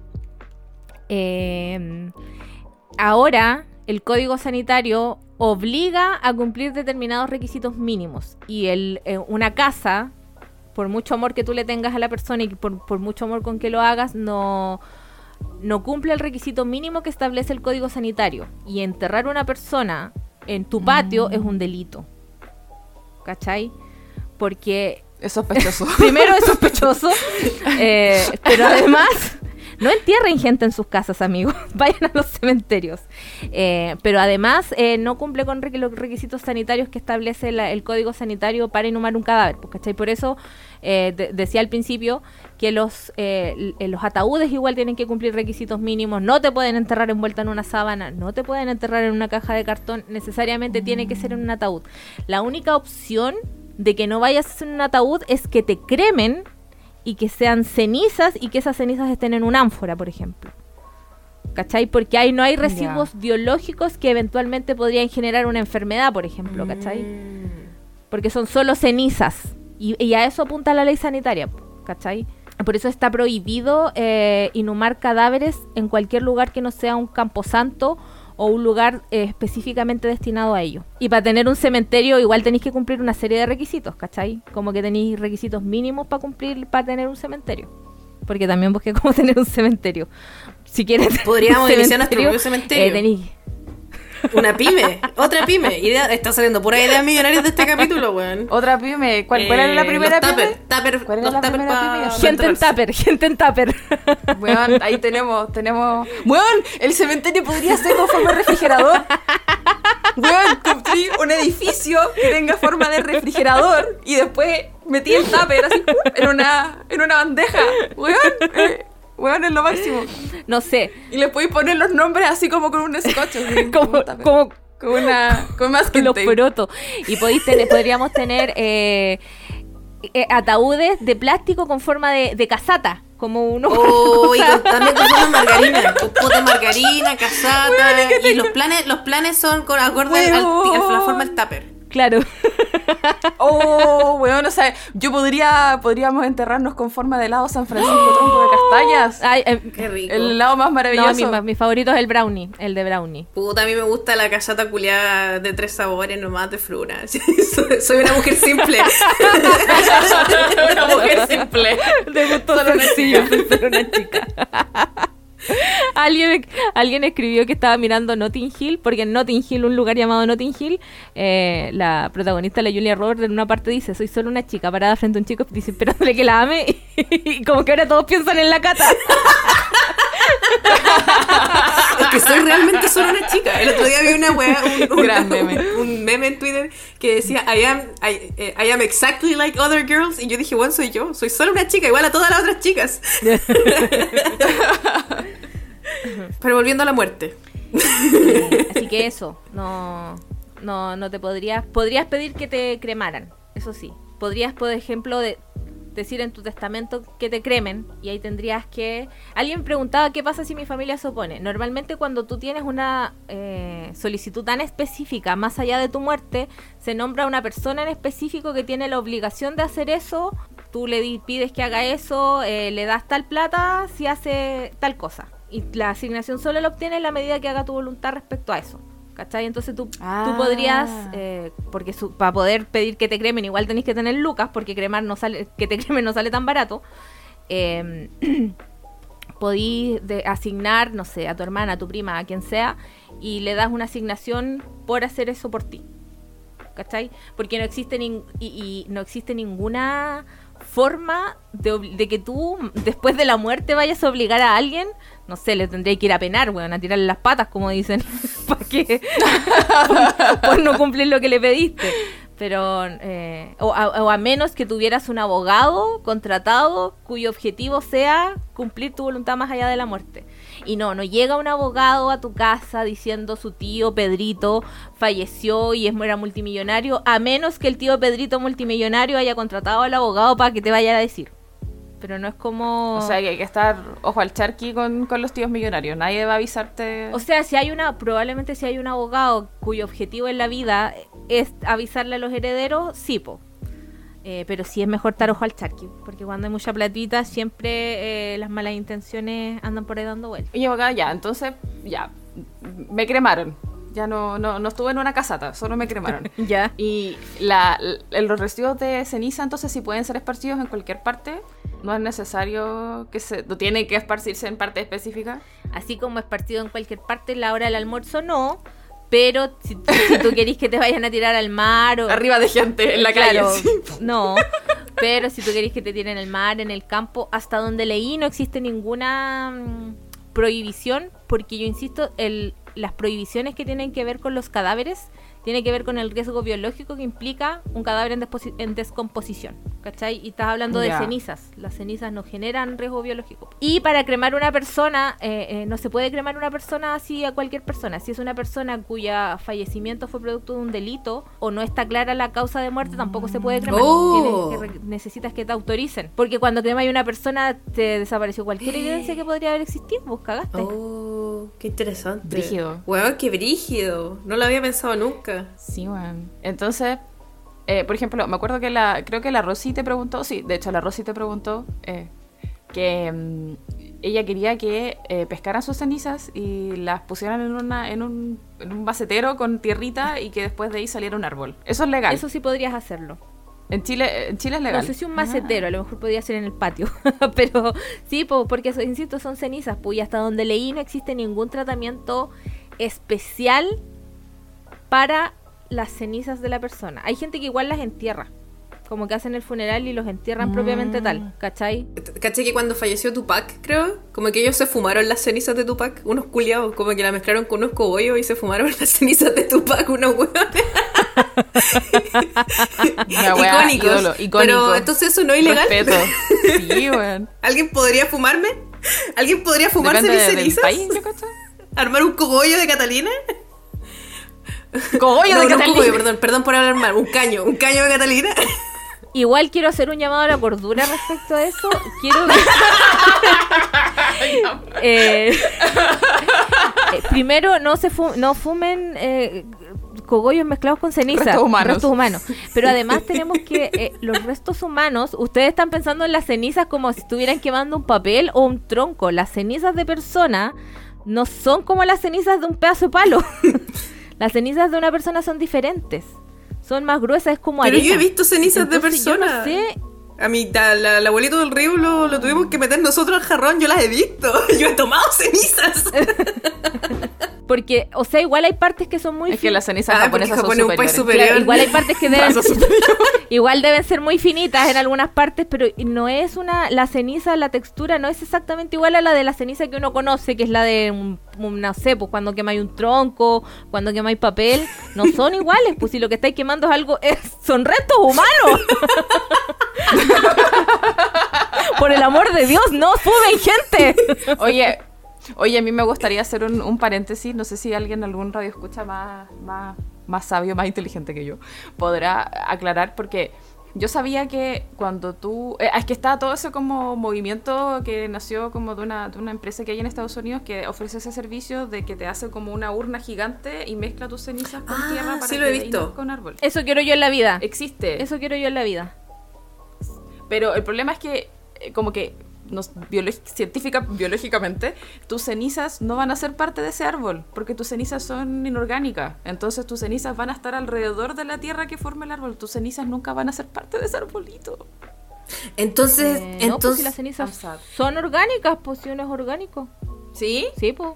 Eh, ahora, el Código Sanitario obliga a cumplir determinados requisitos mínimos. Y el, eh, una casa, por mucho amor que tú le tengas a la persona y por, por mucho amor con que lo hagas, no, no cumple el requisito mínimo que establece el Código Sanitario. Y enterrar a una persona en tu patio es un delito. ¿Cachai? Porque es sospechoso. primero es sospechoso, eh, pero además no entierren gente en sus casas, amigos. Vayan a los cementerios. Eh, pero además eh, no cumple con los requisitos sanitarios que establece el código sanitario para inhumar un cadáver. pues, ¿cachai? Por eso eh, de- decía al principio que los, eh, l- los ataúdes igual tienen que cumplir requisitos mínimos. No te pueden enterrar envuelta en una sábana, no te pueden enterrar en una caja de cartón. Necesariamente tiene que ser en un ataúd. La única opción de que no vayas en un ataúd es que te cremen y que sean cenizas y que esas cenizas estén en un ánfora, por ejemplo. ¿Cachai? Porque ahí no hay residuos biológicos que eventualmente podrían generar una enfermedad, por ejemplo, ¿cachai? Porque son solo cenizas. Y, y a eso apunta la ley sanitaria, ¿cachai? Por eso está prohibido eh, inhumar cadáveres en cualquier lugar que no sea un camposanto o un lugar eh, específicamente destinado a ello. Y para tener un cementerio igual tenéis que cumplir una serie de requisitos, ¿cachai? Como que tenéis requisitos mínimos para cumplir, para tener un cementerio. Porque también busqué cómo tener un cementerio. Si quieres... Podríamos un iniciar nuestro propio cementerio. eh, tenéis- Una pyme, otra pyme. Idea, está saliendo pura idea millonarias de este capítulo, weón. Otra pyme. ¿Cuál, cuál era la Eh, primera los pyme? tupper, tupper, ¿Cuál era los la tupper primera pyme? Gente en tupper, gente en tupper. Weón, ahí tenemos, tenemos. Weón, el cementerio podría ser con forma de refrigerador. Weón, construir un edificio que tenga forma de refrigerador y después metí el tupper así en una, en una bandeja. Weón, eh, weón, es lo máximo. No sé. Y le podéis poner los nombres así como con un scotch. Como, como con una. Con más que los porotos. Y podéis tener, podríamos tener eh, eh, ataúdes de plástico con forma de, de casata. Como uno. Oh, y con- también con forma de margarina. De margarina, casata. y los planes, los planes son con acorde al, al- a la forma del tupper. Claro. Oh, weón, o sea, yo podría. Podríamos enterrarnos con forma de helado San Francisco tronco de castañas. Ay, eh, Qué rico. El helado más no, maravilloso. mi, mi favorito es el brownie, el de brownie. Puta, a mí me gusta la casata culiada de tres sabores nomás de fruna. soy, soy una mujer simple. una mujer simple. De gusto sencillo, ser una chica. alguien, alguien escribió que estaba mirando Notting Hill, porque en Notting Hill, un lugar llamado Notting Hill, eh, la protagonista, la Julia Roberts, en una parte dice, soy solo una chica parada frente a un chico dice, esperándole que la ame, y como que ahora todos piensan en la cata. Es que soy realmente solo una chica. El otro día vi una wea, un, un- Gran meme. un- un meme en Twitter que decía I am, I, eh, I am exactly like other girls. Y yo dije, bueno, soy yo. Soy solo una chica, igual a todas las otras chicas. Pero volviendo a la muerte. Así que eso, no, no, no te podrías, podrías pedir que te cremaran, eso sí. Podrías, por ejemplo, de- decir en tu testamento que te cremen y ahí tendrías que... Alguien preguntaba qué pasa si mi familia se opone. Normalmente cuando tú tienes una eh, solicitud tan específica, más allá de tu muerte, se nombra una persona en específico que tiene la obligación de hacer eso. Tú le pides que haga eso, eh, le das tal plata si hace tal cosa. Y la asignación solo la obtiene en la medida que haga tu voluntad respecto a eso. ¿Cachai? Entonces tú, Ah. tú podrías, eh, porque su- para poder pedir que te cremen, igual tenés que tener lucas, porque cremar no sale, que te cremen no sale tan barato. Eh, podís de- asignar, no sé, a tu hermana, a tu prima, a quien sea, y le das una asignación por hacer eso por ti. ¿Cachai? Porque no existe, nin- y, y no existe ninguna forma de, de que tú, después de la muerte, vayas a obligar a alguien, no sé, le tendría que ir a penar, weón, a tirarle las patas, como dicen, para que, por no cumplir lo que le pediste. Pero, eh, o, a, o a menos que tuvieras un abogado contratado cuyo objetivo sea cumplir tu voluntad más allá de la muerte. Y no, no llega un abogado a tu casa diciendo su tío Pedrito falleció y es, era multimillonario, a menos que el tío Pedrito multimillonario haya contratado al abogado para que te vaya a decir. Pero no es como... O sea, que hay que estar ojo al charqui con, con los tíos millonarios. Nadie va a avisarte. O sea, si hay una, probablemente si hay un abogado cuyo objetivo en la vida es avisarle a los herederos, sí, po. Eh, pero sí es mejor estar ojo al charqui, porque cuando hay mucha platita, siempre eh, las malas intenciones andan por ahí dando vueltas. Oye, acá ya, entonces, ya. Me cremaron. Ya no, no, no estuve en una casata, solo me cremaron. Ya. Y la, los residuos de ceniza, entonces, si pueden ser esparcidos en cualquier parte, no es necesario que se. No tiene que esparcirse en parte específica. Así como es partido en cualquier parte, la hora del almuerzo no. Pero si, tú- si tú querís que te vayan a tirar al mar o... Arriba de gente en la Claro, calle. sí. No, pero si tú querés que te tiren al mar, en el campo, hasta donde leí no existe ninguna mm, prohibición, porque yo insisto, el, las prohibiciones que tienen que ver con los cadáveres tienen que ver con el riesgo biológico que implica un cadáver en, descomposición, ¿cachai? Y estás hablando de cenizas, las cenizas no generan riesgo biológico. Y para cremar una persona, eh, eh, no se puede cremar una persona así a cualquier persona. Si es una persona cuya fallecimiento fue producto de un delito o no está clara la causa de muerte, tampoco se puede cremar. Oh. Que necesitas que te autoricen. Porque cuando cremas a una persona, te desapareció cualquier evidencia que podría haber existido. Vos cagaste. Oh, qué interesante. Brígido. Weón, qué brígido. No lo había pensado nunca. Sí, bueno. Entonces, eh, por ejemplo, me acuerdo que la, creo que la Rosy te preguntó, sí, de hecho la Rosy te preguntó eh, que mm, ella quería que eh, pescaran sus cenizas y las pusieran en, una, en, un, en un con tierrita y que después de ahí saliera un árbol. Eso es legal. Eso sí podrías hacerlo. En Chile, en Chile es legal. No sé si un macetero, a lo mejor podría ser en el patio. Pero sí, po, porque insisto, son cenizas. Pues, y hasta donde leí no existe ningún tratamiento especial para las cenizas de la persona. Hay gente que igual las entierra. Como que hacen el funeral y los entierran propiamente tal, ¿cachai? Caché que cuando falleció Tupac, creo, como que ellos se fumaron las cenizas de Tupac, unos culiados, como que la mezclaron con unos cogollos y se fumaron las cenizas de Tupac, unos hueones. Icónicos. ídolo, icónico. Pero entonces eso no es ilegal. Respeto. Sí, weón. ¿Alguien podría fumarme? ¿Alguien podría fumarse Depende mis del cenizas? país. ¿Armar un cogollo de Catalina? Cogollo no, de no Catalina. cogollo, perdón, perdón por hablar mal. Un caño, un caño de Catalina. Igual quiero hacer un llamado a la cordura respecto a eso. Quiero Eh, eh, primero, no se fu- no fumen eh, cogollos mezclados con ceniza. Restos humanos. restos humanos. Pero además tenemos que eh, los restos humanos, ustedes están pensando en las cenizas como si estuvieran quemando un papel o un tronco. Las cenizas de persona no son como las cenizas de un pedazo de palo. Las cenizas de una persona son diferentes. Son más gruesas, es como Pero yo he visto cenizas de yo no personas. sé, A la- el abuelito del río lo, lo tuvimos que meter nosotros al jarrón, yo las he visto. Yo he tomado cenizas. Porque, o sea, igual hay partes que son muy Es que fin- las cenizas Ah, japonesas son un país superior. Claro, igual hay partes que deben igual deben ser muy finitas en algunas partes, pero no es una la ceniza, la textura no es exactamente igual a la de la ceniza que uno conoce, que es la de un- no sé, pues cuando quemáis un tronco, cuando quemáis papel, no son iguales, pues si lo que estáis quemando es algo es, son restos humanos. Por el amor de Dios, no fumen gente. Oye, oye, a mí me gustaría hacer un, un paréntesis. No sé si alguien, algún radio escucha más, más, más sabio, más inteligente que yo, podrá aclarar, porque yo sabía que cuando tú. eh, es que está todo ese como movimiento que nació como de una, de una empresa que hay en Estados Unidos que ofrece ese servicio de que te hace como una urna gigante y mezcla tus cenizas con Ah, tierra para sí que lo he visto. un árbol. Eso quiero yo en la vida. Existe. Eso quiero yo en la vida. Pero el problema es que, eh, como que científica, biológicamente, tus cenizas no van a ser parte de ese árbol, porque tus cenizas son inorgánicas. Entonces tus cenizas van a estar alrededor de la tierra que forma el árbol. Tus cenizas nunca van a ser parte de ese arbolito. Entonces, Eh, no, pues entonces. si las cenizas sad. son orgánicas, pues si uno es orgánico. ¿Sí? Sí, pues.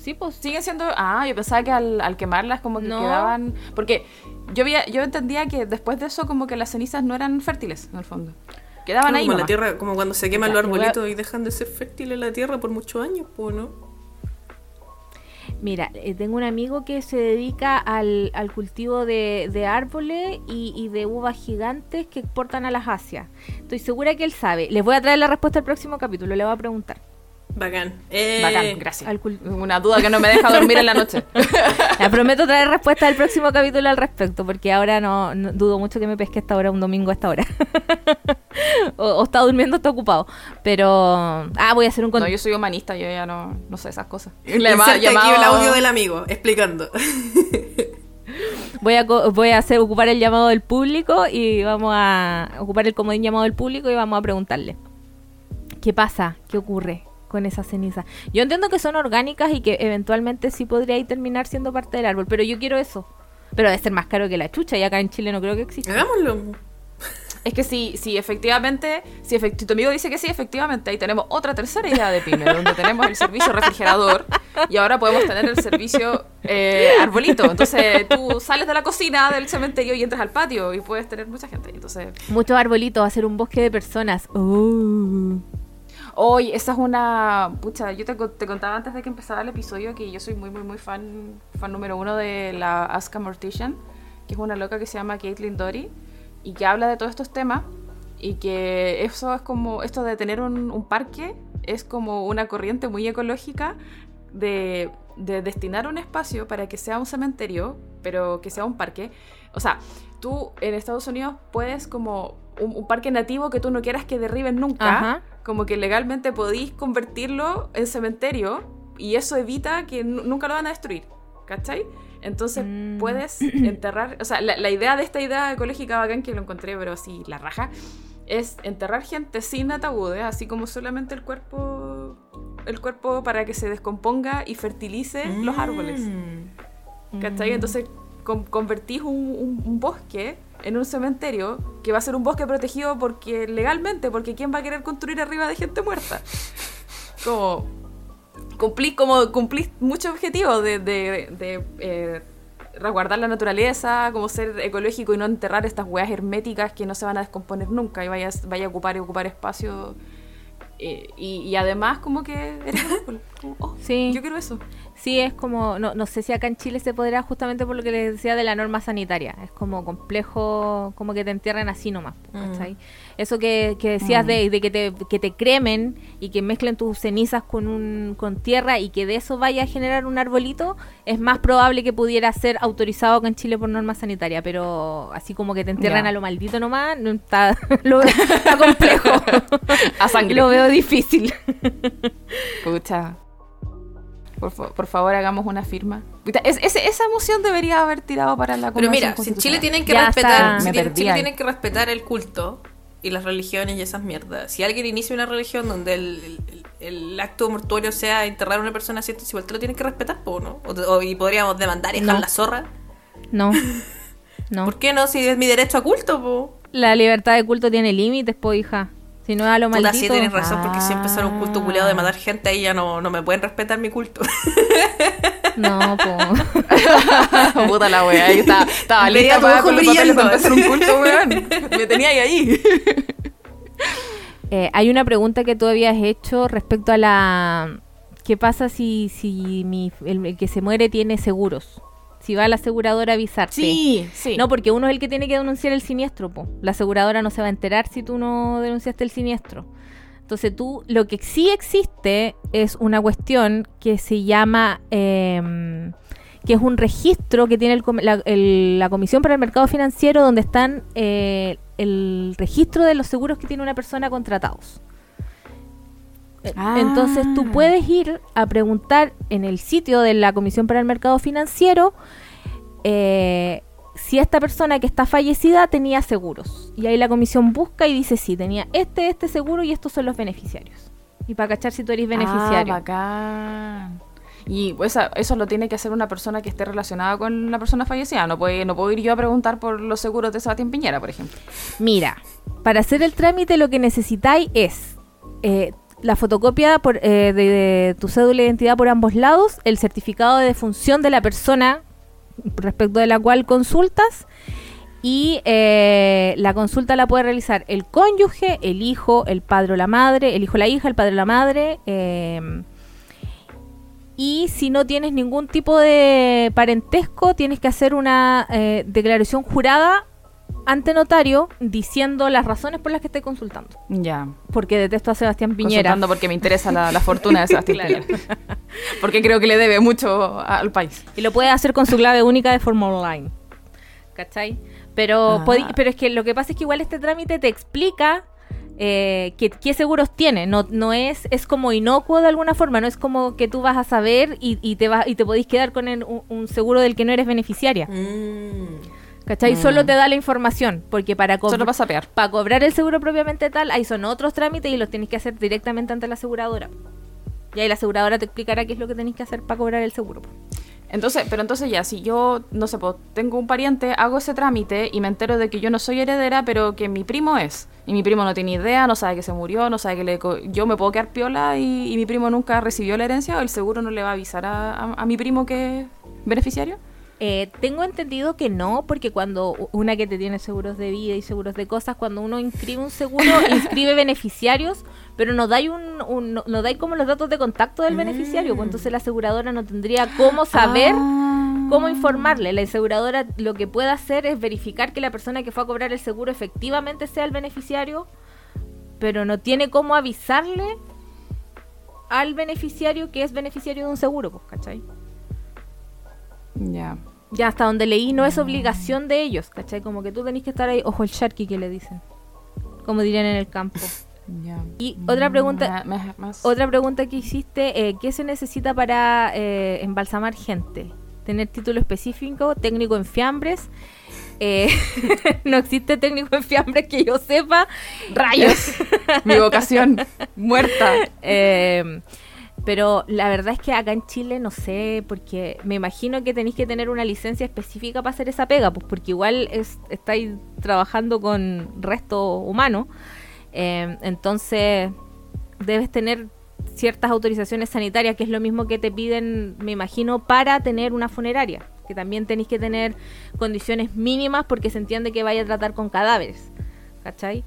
Sí, pues. Siguen siendo... Ah, yo pensaba que al, al quemarlas como que No. quedaban... Porque yo, había, yo entendía que después de eso como que las cenizas no eran fértiles, en el fondo. Quedaban como ahí la nomás. tierra, como cuando se queman los arbolitos y dejan de ser fértiles la tierra por muchos años, pues, ¿no? Mira, eh, tengo un amigo que se dedica al, al cultivo de, de árboles y, y de uvas gigantes que exportan a las Asias. Estoy segura que él sabe. Les voy a traer la respuesta al próximo capítulo, le voy a preguntar. Bacán. Eh, Bacán, gracias. al Una duda que no me deja dormir en la noche. Le prometo traer respuesta al próximo capítulo al respecto, porque ahora no, no- dudo mucho que me pesque esta hora, un domingo a esta hora. o, o está durmiendo, está ocupado. Pero, ah, voy a hacer un No, yo soy humanista, yo ya no, no sé esas cosas. Inserta aquí el audio del amigo, explicando. Voy a, co- voy a hacer ocupar el llamado del público y vamos a ocupar el comodín llamado del público y vamos a preguntarle. ¿Qué pasa? ¿Qué ocurre con esas cenizas? Yo entiendo que son orgánicas y que eventualmente sí podría terminar siendo parte del árbol, pero yo quiero eso. Pero debe ser más caro que la chucha y acá en Chile no creo que exista. Hagámoslo. Es que si, si efectivamente, si, efect- si tu amigo dice que sí, efectivamente, ahí tenemos otra tercera idea de pyme, donde tenemos el servicio refrigerador y ahora podemos tener el servicio eh, arbolito. Entonces tú sales de la cocina del cementerio y entras al patio y puedes tener mucha gente. Entonces, Muchos arbolitos, hacer un bosque de personas. Oh. Hoy esa es una... Pucha, yo te, te contaba antes de que empezara el episodio que yo soy muy, muy, muy fan, fan número uno de la Aska Mortician, que es una loca que se llama Caitlin Dory y que habla de todos estos temas y que eso es como esto de tener un, un parque es como una corriente muy ecológica de, de destinar un espacio para que sea un cementerio, pero que sea un parque. O sea, tú en Estados Unidos puedes como un, un parque nativo que tú no quieras que derriben nunca, Ajá. Como que legalmente podéis convertirlo en cementerio y eso evita que nu- nunca lo van a destruir, ¿cachai? Entonces Mm. puedes enterrar, o sea, la, la idea de esta idea ecológica bacán que lo encontré, pero así, la raja, es enterrar gente sin ataúdes, así como solamente el cuerpo, el cuerpo para que se descomponga y fertilice los árboles. Mm. ¿Cachai? Entonces con- convertís un, un- un bosque en un cementerio que va a ser un bosque protegido porque legalmente, porque ¿quién va a querer construir arriba de gente muerta? Como cumplís, como cumplís muchos objetivos de, de- de, eh, resguardar la naturaleza, como ser ecológico y no enterrar estas hueas herméticas que no se van a descomponer nunca y vaya, vaya a ocupar y ocupar espacio Eh, y, y además como que eres como, oh, Sí. yo quiero eso. Sí, es como, no, no sé si acá en Chile se podrá justamente por lo que les decía de la norma sanitaria. Es como complejo, como que te entierren así nomás. ¿cachai? Eso que, que decías Mm. de, de que, te, que te cremen y que mezclen tus cenizas con, un, con tierra y que de eso vaya a generar un arbolito, es más probable que pudiera ser autorizado acá en Chile por norma sanitaria. Pero así como que te entierran a lo maldito nomás, no está, lo veo- está complejo. A sangre. Lo veo difícil. Pucha. Por, por favor, hagamos una firma. Es- esa moción debería haber tirado para la Pero mira, si en Chile tienen que Ya respetar, si Chile tienen que respetar el culto y las religiones y esas mierdas. Si alguien inicia una religión donde el, el- el acto mortuorio sea enterrar a una persona así, igual te lo tienen que respetar, po, ¿no? O, o- y podríamos demandar y dejar No. la zorra. No. No. ¿Por qué no? Si es mi derecho a culto, po. La libertad de culto tiene límites, po, hija. Si no a lo Puta, maldito. sí tienes razón, porque si empezar un culto Ah. culiado de matar gente, ahí ya no, no me pueden respetar mi culto. No, po. Puta la wea, ahí está, estaba Veía lista para con los papeles brillando. para empezar un culto, weón. Me tenía ahí ahí. Eh, hay una pregunta que tú habías hecho respecto a la... ¿Qué pasa si, si mi, el, el que se muere tiene seguros? Si va a la aseguradora a avisarte. sí. No, porque uno es el que tiene que denunciar el siniestro, po. La aseguradora no se va a enterar si tú no denunciaste el siniestro. Entonces tú, lo que sí existe es una cuestión que se llama, em, que es un registro que tiene el com- la, el- la Comisión para el Mercado Financiero donde están eh, el registro de los seguros que tiene una persona contratados. Ah. Entonces tú puedes ir a preguntar en el sitio de la Comisión para el Mercado Financiero eh, si esta persona que está fallecida tenía seguros. Y ahí la comisión busca y dice, sí, tenía este, este seguro y estos son los beneficiarios. Y para cachar si tú eres beneficiario. Ah, bacán. Y pues, esa- eso lo tiene que hacer una persona que esté relacionada con la persona fallecida. No, puede, no puedo ir yo a preguntar por los seguros de Sebastián Piñera, por ejemplo. Mira, para hacer el trámite lo que necesitáis es eh, la fotocopia por, eh, de, tu cédula de identidad por ambos lados, el certificado de defunción de la persona respecto de la cual consultas y eh, la consulta la puede realizar el cónyuge, el hijo, el padre o la madre, el hijo la hija, el padre o la madre. eh, y si no tienes ningún tipo de parentesco, tienes que hacer una eh, declaración jurada ante notario diciendo las razones por las que estés consultando. Ya. Porque detesto a Sebastián Piñera. Consultando porque me interesa la, la fortuna de Sebastián. Piñera. Porque creo que le debe mucho al país. Y lo puedes hacer con su clave única de forma online. ¿Cachai? Pero, Ah. pero es que lo que pasa es que igual este trámite te explica eh, qué, qué seguros tiene. No, no es, es como inocuo de alguna forma. No es como que tú vas a saber y, y te vas y te podéis quedar con el- un, un seguro del que no eres beneficiaria. Mm. ¿Cachai? Solo te da la información. Porque para co- Solo para cobrar el seguro propiamente tal, ahí son otros trámites y los tenéis que hacer directamente ante la aseguradora. Y ahí la aseguradora te explicará qué es lo que tenéis que hacer para cobrar el seguro. Entonces, pero entonces ya, si yo, no sé, pues, tengo un pariente, hago ese trámite y me entero de que yo no soy heredera, pero que mi primo es. Y mi primo no tiene idea, no sabe que se murió, no sabe que le... Yo me puedo quedar piola y, y mi primo nunca recibió la herencia, o el seguro no le va a avisar a, a- a mi primo que es beneficiario. Eh, tengo entendido que no, porque cuando una que te tiene seguros de vida y seguros de cosas, cuando uno inscribe un seguro, inscribe beneficiarios, pero no dais un, un- no, no dais como los datos de contacto del beneficiario, pues entonces la aseguradora no tendría cómo saber Ah. cómo informarle. La aseguradora lo que puede hacer es verificar que la persona que fue a cobrar el seguro efectivamente sea el beneficiario, pero no tiene cómo avisarle al beneficiario que es beneficiario de un seguro, pues, ¿cachai? Ya. Ya hasta donde leí no es obligación de ellos, ¿cachai? Como que tú tenés que estar ahí, ojo el sharky que le dicen, como dirían en el campo. Ya. Y otra pregunta, más- otra pregunta que hiciste, eh, ¿qué se necesita para eh, embalsamar gente? Tener título específico, técnico en fiambres. Eh, no existe técnico en fiambres que yo sepa. Rayos. Mi vocación muerta. Pero la verdad es que acá en Chile no sé, porque me imagino que tenéis que tener una licencia específica para hacer esa pega, pues porque igual es, estáis trabajando con resto humano. Eh, entonces debes tener ciertas autorizaciones sanitarias, que es lo mismo que te piden, me imagino, para tener una funeraria. Que también tenéis que tener condiciones mínimas porque se entiende que vaya a tratar con cadáveres. ¿Cachai?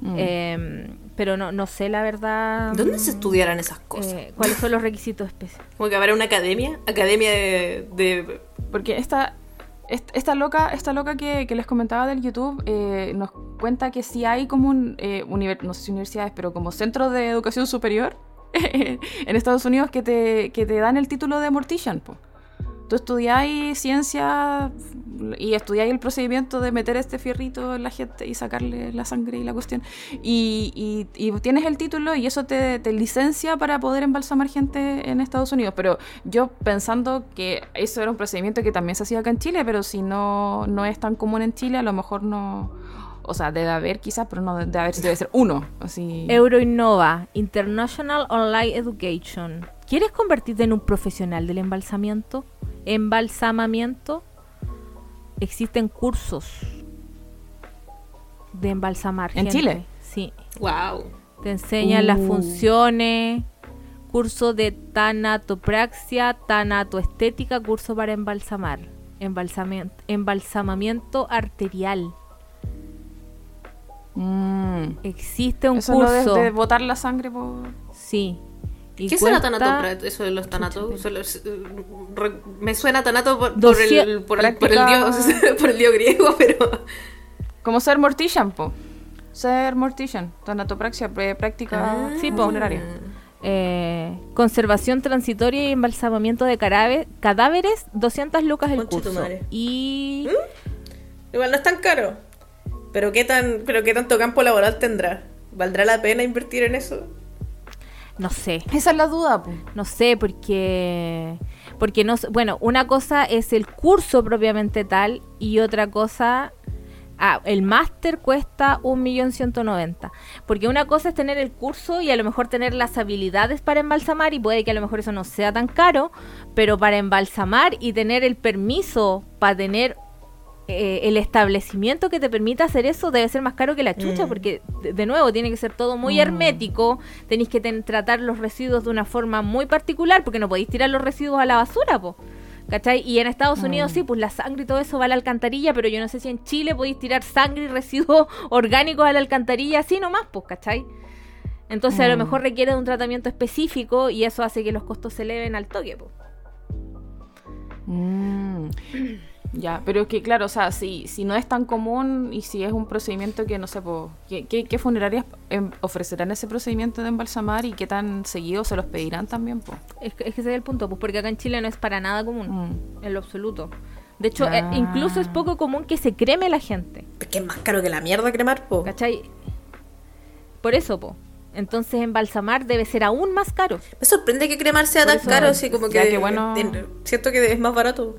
Mm. Eh, pero no, no sé la verdad. ¿Dónde se estudiarán esas cosas? eh, ¿Cuáles son los requisitos especiales? Como que habrá una academia, academia de, de- Porque esta, est- esta loca, esta loca que, que les comentaba del YouTube eh, nos cuenta que sí hay como un, eh, univer- no sé si universidades, pero como centros de educación superior en Estados Unidos que te, que te dan el título de mortician. po. Tú estudiáis ciencia y estudiáis el procedimiento de meter este fierrito en la gente y sacarle la sangre y la cuestión. Y, y- y tienes el título y eso te, te licencia para poder embalsamar gente en Estados Unidos. Pero yo pensando que eso era un procedimiento que también se hacía acá en Chile, pero si no, no es tan común en Chile, a lo mejor no... O sea, debe haber quizás, pero no debe haber, debe ser uno. Así. Euroinnova, International Online Education. ¿Quieres convertirte en un profesional del embalsamiento? Embalsamamiento. Existen cursos de embalsamar. ¿En gente. Chile? Sí. Wow. Te enseñan las Uh. funciones, curso de tanatopraxia, tanatoestética, curso para embalsamar, embalsamiento, embalsamamiento arterial. Mm. Existe un Eso curso, de, de botar la sangre por... sí. Y ¿Qué cuesta tanato? pra- Eso de los tanatos. Me suena tanato por, por el, por, el, por el práctica- dios, por el dios griego, pero. Como ser mortician, po. Ser mortician. Tanatopraxia, práctica Sí, po. funeraria. eh, conservación transitoria y embalsamamiento de carabe- cadáveres, 200 lucas el Concha tu curso. madre. Y Igual no es tan caro. Pero qué tan, pero qué tanto campo laboral tendrá. ¿Valdrá la pena invertir en eso? No sé, Esa es la duda. No sé, porque. Porque no Bueno, una cosa es el curso propiamente tal y otra cosa. Ah, el máster cuesta 1.190.000. Porque una cosa es tener el curso y a lo mejor tener las habilidades para embalsamar y puede que a lo mejor eso no sea tan caro, pero para embalsamar y tener el permiso para tener eh, el establecimiento que te permita hacer eso debe ser más caro que la chucha, Mm. porque de, nuevo tiene que ser todo muy Mm. hermético, tenéis que ten- tratar los residuos de una forma muy particular, porque no podéis tirar los residuos a la basura, po. ¿Cachai? Y en Estados Unidos Mm. sí, pues la sangre y todo eso va a la alcantarilla, pero yo no sé si en Chile podéis tirar sangre y residuos orgánicos a la alcantarilla así nomás, pues, ¿cachai? Entonces a lo mejor requiere de un tratamiento específico y eso hace que los costos se eleven al toque, pues. Ya, pero es que claro, o sea, si, si no es tan común y si es un procedimiento que no sé, po, ¿qué, qué, qué funerarias em, ofrecerán ese procedimiento de embalsamar y qué tan seguido se los pedirán también? Po? Es, que- es que ese es el punto, pues porque acá en Chile no es para nada común. Mm. En lo absoluto. De hecho, eh, Ah. incluso es poco común que se creme la gente. Es que es más caro que la mierda cremar, po. ¿Cachai? Por eso, po. Entonces embalsamar debe ser aún más caro. Me sorprende que cremar sea Por tan eso, caro, así como ya que. que bueno. en- siento que es más barato.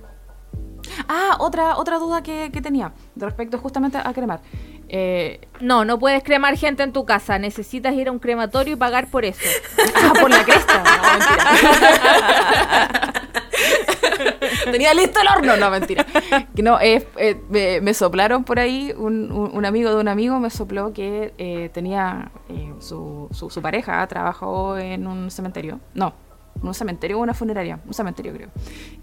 Ah, otra, otra duda que, que tenía respecto justamente a cremar. Eh, No, no puedes cremar gente en tu casa. Necesitas ir a un crematorio y pagar por eso. ah, por la cresta. No, mentira. Tenía listo el horno, no, mentira. No, eh, eh, me, me soplaron por ahí, un, un- un amigo de un amigo me sopló que eh, tenía eh, su, su, su pareja, trabajó en un cementerio. No, un cementerio o una funeraria, un cementerio creo.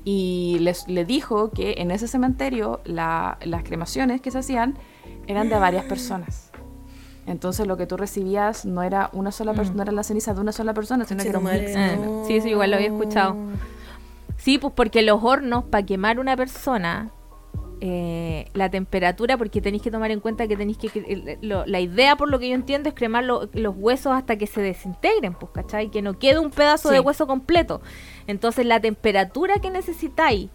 Y les, le dijo que en ese cementerio la- las cremaciones que se hacían eran de varias personas. Entonces lo que tú recibías no era una sola persona, no era la ceniza de una sola persona, sino que era un mix. Conchetumare, no. sí, sí, igual lo había escuchado. Sí, pues porque los hornos, para quemar una persona, eh, la temperatura, porque tenéis que tomar en cuenta que tenéis que... lo- la idea, por lo que yo entiendo, es cremar lo- los huesos hasta que se desintegren, pues, ¿cachai? Que no quede un pedazo Sí. de hueso completo. Entonces, la temperatura que necesitáis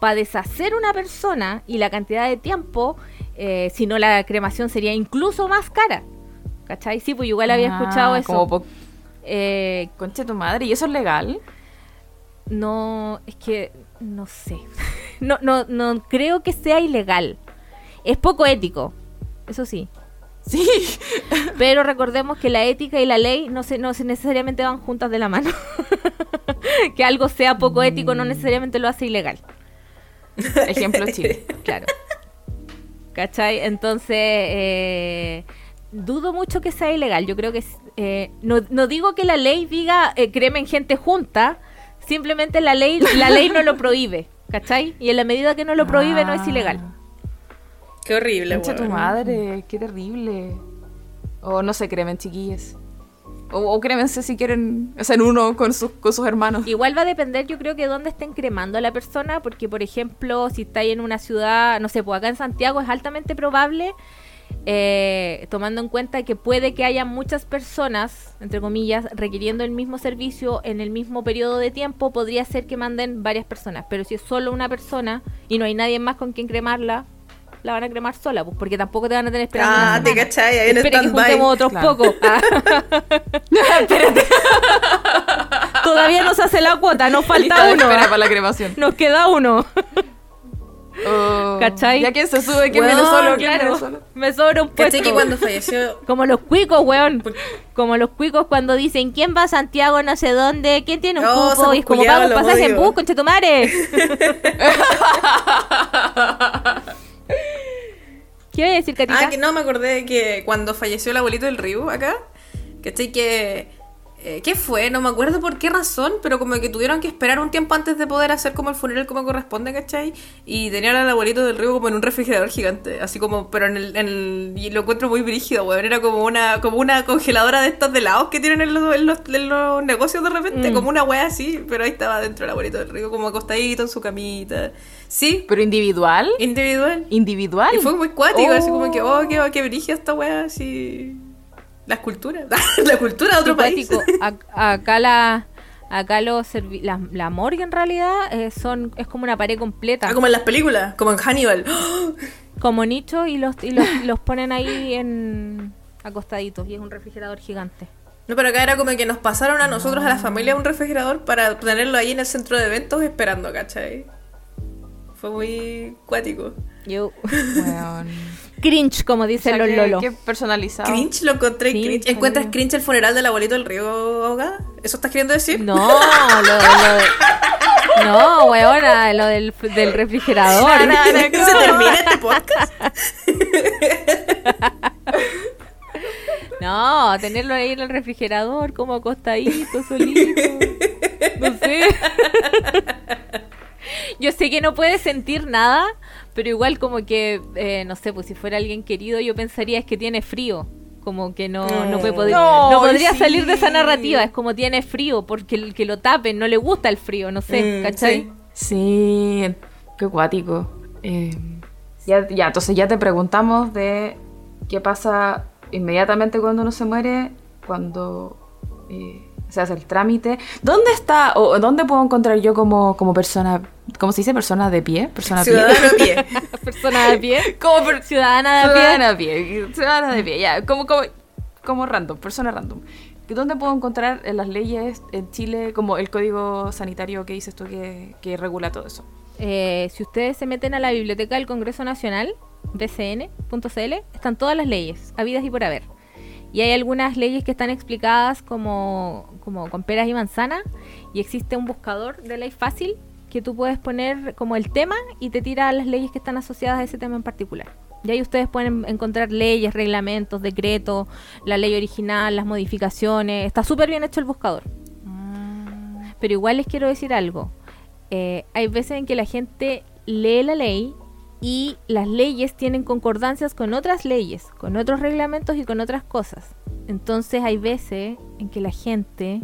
para deshacer una persona y la cantidad de tiempo, eh, si no la cremación sería incluso más cara. ¿Cachai? Sí, pues igual había Ah, escuchado eso. Como Eh, conche tu madre, ¿y eso es legal? no, es que no sé. No, no, no creo que sea ilegal. Es poco ético, eso sí. Sí. Pero recordemos que la ética y la ley no se, no se necesariamente van juntas de la mano. que algo sea poco ético no necesariamente lo hace ilegal. Ejemplo Chile. Claro. ¿Cachai? Entonces, eh, dudo mucho que sea ilegal. Yo creo que... eh, no, no digo que la ley diga eh, cremen gente junta, simplemente la ley, la ley no lo prohíbe. ¿Cachai? Y en la medida que no lo prohíbe no es Ah. ilegal. Qué horrible, Concha tu madre, qué terrible. O no se cremen, chiquillas. O, o crémense si quieren, o sea, en uno con sus, con sus hermanos. Igual va a depender, yo creo que dónde estén cremando a la persona, porque por ejemplo, si estáis en una ciudad, no sé, pues acá en Santiago es altamente probable, eh, tomando en cuenta que puede que haya muchas personas, entre comillas, requiriendo el mismo servicio en el mismo periodo de tiempo, podría ser que manden varias personas, pero si es solo una persona y no hay nadie más con quien cremarla, la van a cremar sola, pues, porque tampoco te van a tener esperando. Ah, te cachai, ahí en Espere que juntemos otros Claro. pocos. Ah. Todavía no se hace la cuota, nos falta Lista uno. espera para la cremación. Nos queda uno. Oh, ¿Cachai? Ya quien se sube, quien Weón, viene solo, ¿Quién Claro, solo? me sobra un puesto. ¿Cachai que cuando falleció Como los cuicos, weón. Como los cuicos cuando dicen, ¿quién va a Santiago no sé dónde? ¿Quién tiene un Oh, cupo? Y es como, pago un pasaje en bus, conchetumare. ¿Qué voy a decir, Catita? Ah, que no, me acordé que cuando falleció el abuelito del Ryu acá, ¿cachai? Que. Eh, ¿Qué fue? No me acuerdo por qué razón, pero como que tuvieron que esperar un tiempo antes de poder hacer como el funeral como corresponde, ¿cachai? Y tenían al abuelito del Ryu como en un refrigerador gigante, así como, pero en el. En el y lo encuentro muy brígido, weón. Era como una, como una congeladora de estas de helados que tienen en los, en los, en los negocios de repente, Mm. como una wea así, pero ahí estaba dentro el abuelito del Ryu, como acostadito en su camita. Sí, ¿Pero individual? individual. ¿Individual? Y fue muy cuático, así como que, Oh. oh, qué, qué brígida esta wea, así. La escultura. la cultura de otro país. Acá la... Acá los la, la morgue en realidad eh, son es como una pared completa, Ah, como en las películas, como en Hannibal. como nicho y los y los, los ponen ahí en acostaditos y es un refrigerador gigante. No, pero acá era como que nos pasaron a nosotros, a la familia, un refrigerador para tenerlo ahí en el centro de eventos esperando, ¿cachai? Fue muy cuático. Yo Weón. Cringe como O dicen sea, los que- lolos. que personalizado. Cringe, lo encontré cringe. ¿Encuentras cringe el funeral del abuelito del río ahogada? ¿Eso estás queriendo decir? No, lo, lo de- No, weona, lo del, del refrigerador. ¿Se termina este podcast? No, tenerlo ahí en el refrigerador, como acostadito, solito. No sé. Yo sé que no puede sentir nada, pero igual como que, eh, no sé, pues si fuera alguien querido, yo pensaría es que tiene frío. Como que no, no, puede poder- No, no podría sí. salir de esa narrativa. Es como tiene frío, porque el que lo tapen no le gusta el frío, no sé, Mm, ¿cachai? sí. Sí, qué cuático. Eh, ya, ya, entonces ya te preguntamos de qué pasa inmediatamente cuando uno se muere, cuando eh, se hace el trámite. ¿Dónde está o dónde puedo encontrar yo como, como persona, ¿cómo se dice? Persona de pie, persona pie. A pie. Persona de pie. como per- Ciudadana de pie. ciudadana de pie, ciudadana de pie, ya, como, como, como random, persona random. ¿Dónde puedo encontrar en las leyes en Chile como el código sanitario que dices tú que, que regula todo eso? Eh, si ustedes se meten a la biblioteca del Congreso Nacional, bcn.cl, están todas las leyes, habidas y por haber. Y hay algunas leyes que están explicadas como, como con peras y manzanas. Y existe un buscador de ley fácil que tú puedes poner como el tema y te tira las leyes que están asociadas a ese tema en particular. Y ahí ustedes pueden encontrar leyes, reglamentos, decretos, la ley original, las modificaciones. Está súper bien hecho el buscador. Pero igual les quiero decir algo. Eh, hay veces en que la gente lee la ley y las leyes tienen concordancias con otras leyes, con otros reglamentos y con otras cosas. Entonces hay veces en que la gente,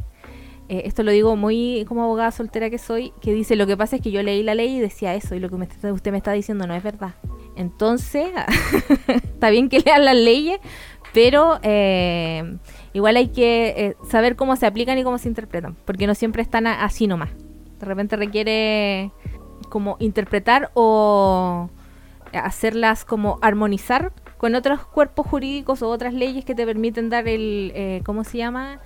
eh, esto lo digo muy como abogada soltera que soy, que dice lo que pasa es que yo leí la ley y decía eso y lo que me usted me está diciendo no es verdad. Entonces, está bien que lean las leyes, pero eh, igual hay que eh, saber cómo se aplican y cómo se interpretan, porque no siempre están así nomás. De repente requiere como interpretar o hacerlas como armonizar con otros cuerpos jurídicos o otras leyes que te permiten dar el, eh, ¿cómo se llama?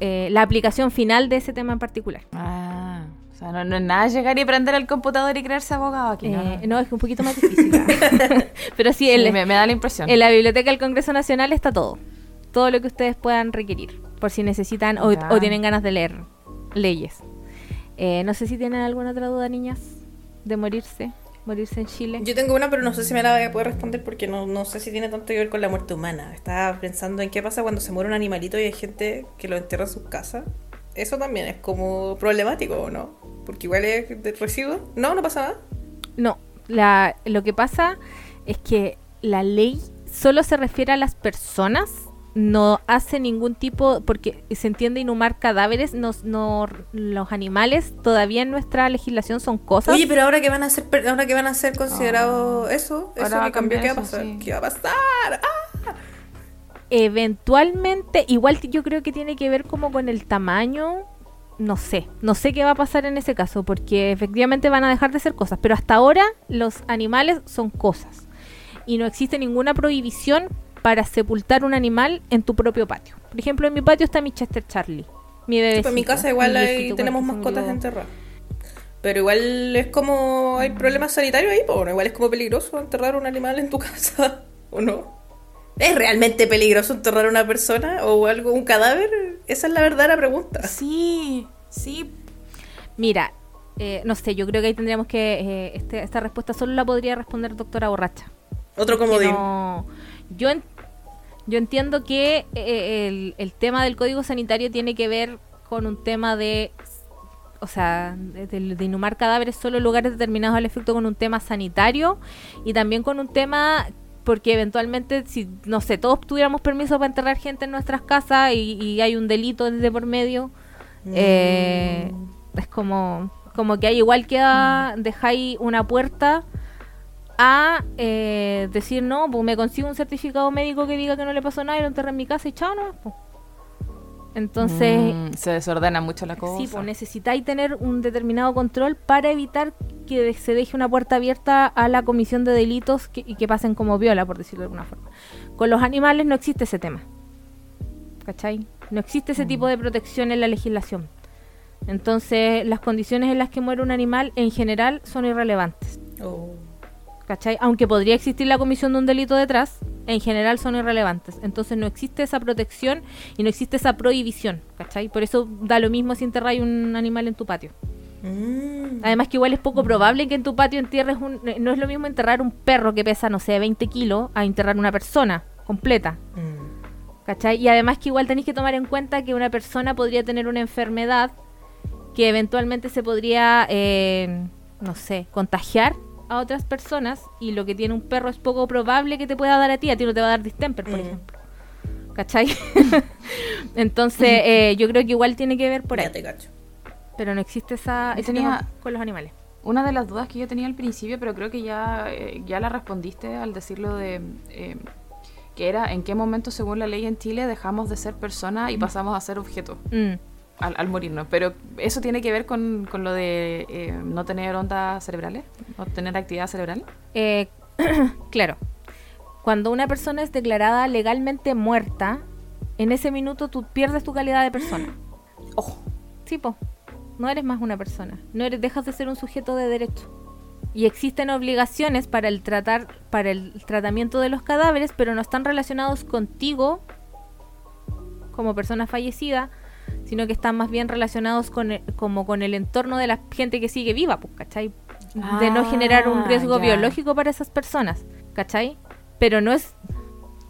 Eh, la aplicación final de ese tema en particular. Ah, o sea, no, no es nada llegar y prender el computador y creerse abogado aquí. no, Eh, no. no, es un poquito más difícil. Pero sí, Sí, el- me, me da la impresión. en la biblioteca del Congreso Nacional está todo. Todo lo que ustedes puedan requerir, por si necesitan o, o tienen ganas de leer leyes. Eh, no sé si tienen alguna otra duda, niñas, de morirse, morirse en Chile. Yo tengo una, pero no sé si me la voy a poder responder porque no, no sé si tiene tanto que ver con la muerte humana. Estaba pensando en qué pasa cuando se muere un animalito y hay gente que lo entierra en sus casas. Eso también es como problemático, ¿o no? Porque igual es de residuo. No, no pasa nada. No, la, lo que pasa es que la ley solo se refiere a las personas no hace ningún tipo, porque se entiende inhumar cadáveres, no, no, los animales todavía en nuestra legislación son cosas. Oye, pero ahora que van a ser, per- ahora que van a ser considerados eso, eso Ahora va que cambió, ¿qué va a eso, pasar? sí. ¿Qué va a pasar? ¡Ah! Eventualmente, igual yo creo que tiene que ver como con el tamaño. No sé, no sé qué va a pasar en ese caso, porque efectivamente van a dejar de ser cosas, pero hasta ahora los animales son cosas. Y no existe ninguna prohibición para sepultar un animal en tu propio patio. Por ejemplo, en mi patio está mi Chester Charlie, mi bebé. Pues en mi casa igual hay- viejito tenemos mascotas enterradas. Pero igual es como. Hay problemas sanitarios ahí, pues bueno, igual es como peligroso enterrar un animal en tu casa, ¿o no? ¿Es realmente peligroso enterrar a una persona o algo, un cadáver? Esa es la verdadera pregunta. Sí, sí. Mira, eh, no sé, yo creo que ahí tendríamos que. eh, este- esta respuesta solo la podría responder doctora borracha. Otro comodín. no- yo, en- yo entiendo que eh, el, el tema del código sanitario tiene que ver con un tema de, o sea, de, de- inhumar cadáveres solo en lugares determinados al efecto con un tema sanitario y también con un tema porque eventualmente si no sé todos tuviéramos permiso para enterrar gente en nuestras casas y, y hay un delito de por medio eh, es como como que hay igual queda dejáis una puerta a eh, decir no, pues me consigo un certificado médico que diga que no le pasó nada y lo enterré en mi casa y chao, no. Pues. Entonces, Mm, se desordena mucho la cosa. sí, pues necesitáis tener un determinado control para evitar que se deje una puerta abierta a la comisión de delitos que- y que pasen como viola, por decirlo de alguna forma. Con los animales no existe ese tema. ¿Cachai? No existe ese tipo de protección en la legislación. Entonces, las condiciones en las que muere un animal en general son irrelevantes. Oh. ¿Cachai? Aunque podría existir la comisión de un delito detrás, en general son irrelevantes. Entonces no existe esa protección y no existe esa prohibición, ¿cachai? Por eso da lo mismo si enterráis un animal en tu patio. Mm. Además que igual es poco probable que en tu patio entierres un... eh, No es lo mismo enterrar un perro que pesa, no sé, 20 kilos, a enterrar una persona completa. Mm. ¿Cachai? Y además que igual tenéis que tomar en cuenta que una persona podría tener una enfermedad que eventualmente se podría, eh, no sé, contagiar a otras personas y lo que tiene un perro es poco probable que te pueda dar a ti, a ti no te va a dar distemper, por Mm. ejemplo. ¿Cachai? Entonces, eh, yo creo que igual tiene que ver por ahí. Ya te cacho. Pero no existe esa ese tenía- con los animales. Una de las dudas que yo tenía al principio, pero creo que ya, eh, ya la respondiste al decirlo de eh, que era en qué momento, según la ley en Chile, dejamos de ser personas y pasamos a ser objeto Mm. Al, al morirnos. Pero eso tiene que ver con, con lo de eh, no tener ondas cerebrales, no tener actividad cerebral. Eh, claro, cuando una persona es declarada legalmente muerta, en ese minuto tú pierdes tu calidad de persona. Ojo. Sí, po. No eres más una persona. No eres, dejas de ser un sujeto de derecho. Y existen obligaciones para el tratar, para el tratamiento de los cadáveres, pero no están relacionados contigo como persona fallecida, sino que están más bien relacionados con el- como con el entorno de la gente que sigue viva, pues, ¿cachai? De no generar un Ah, riesgo ya. biológico para esas personas, ¿cachai? Pero no es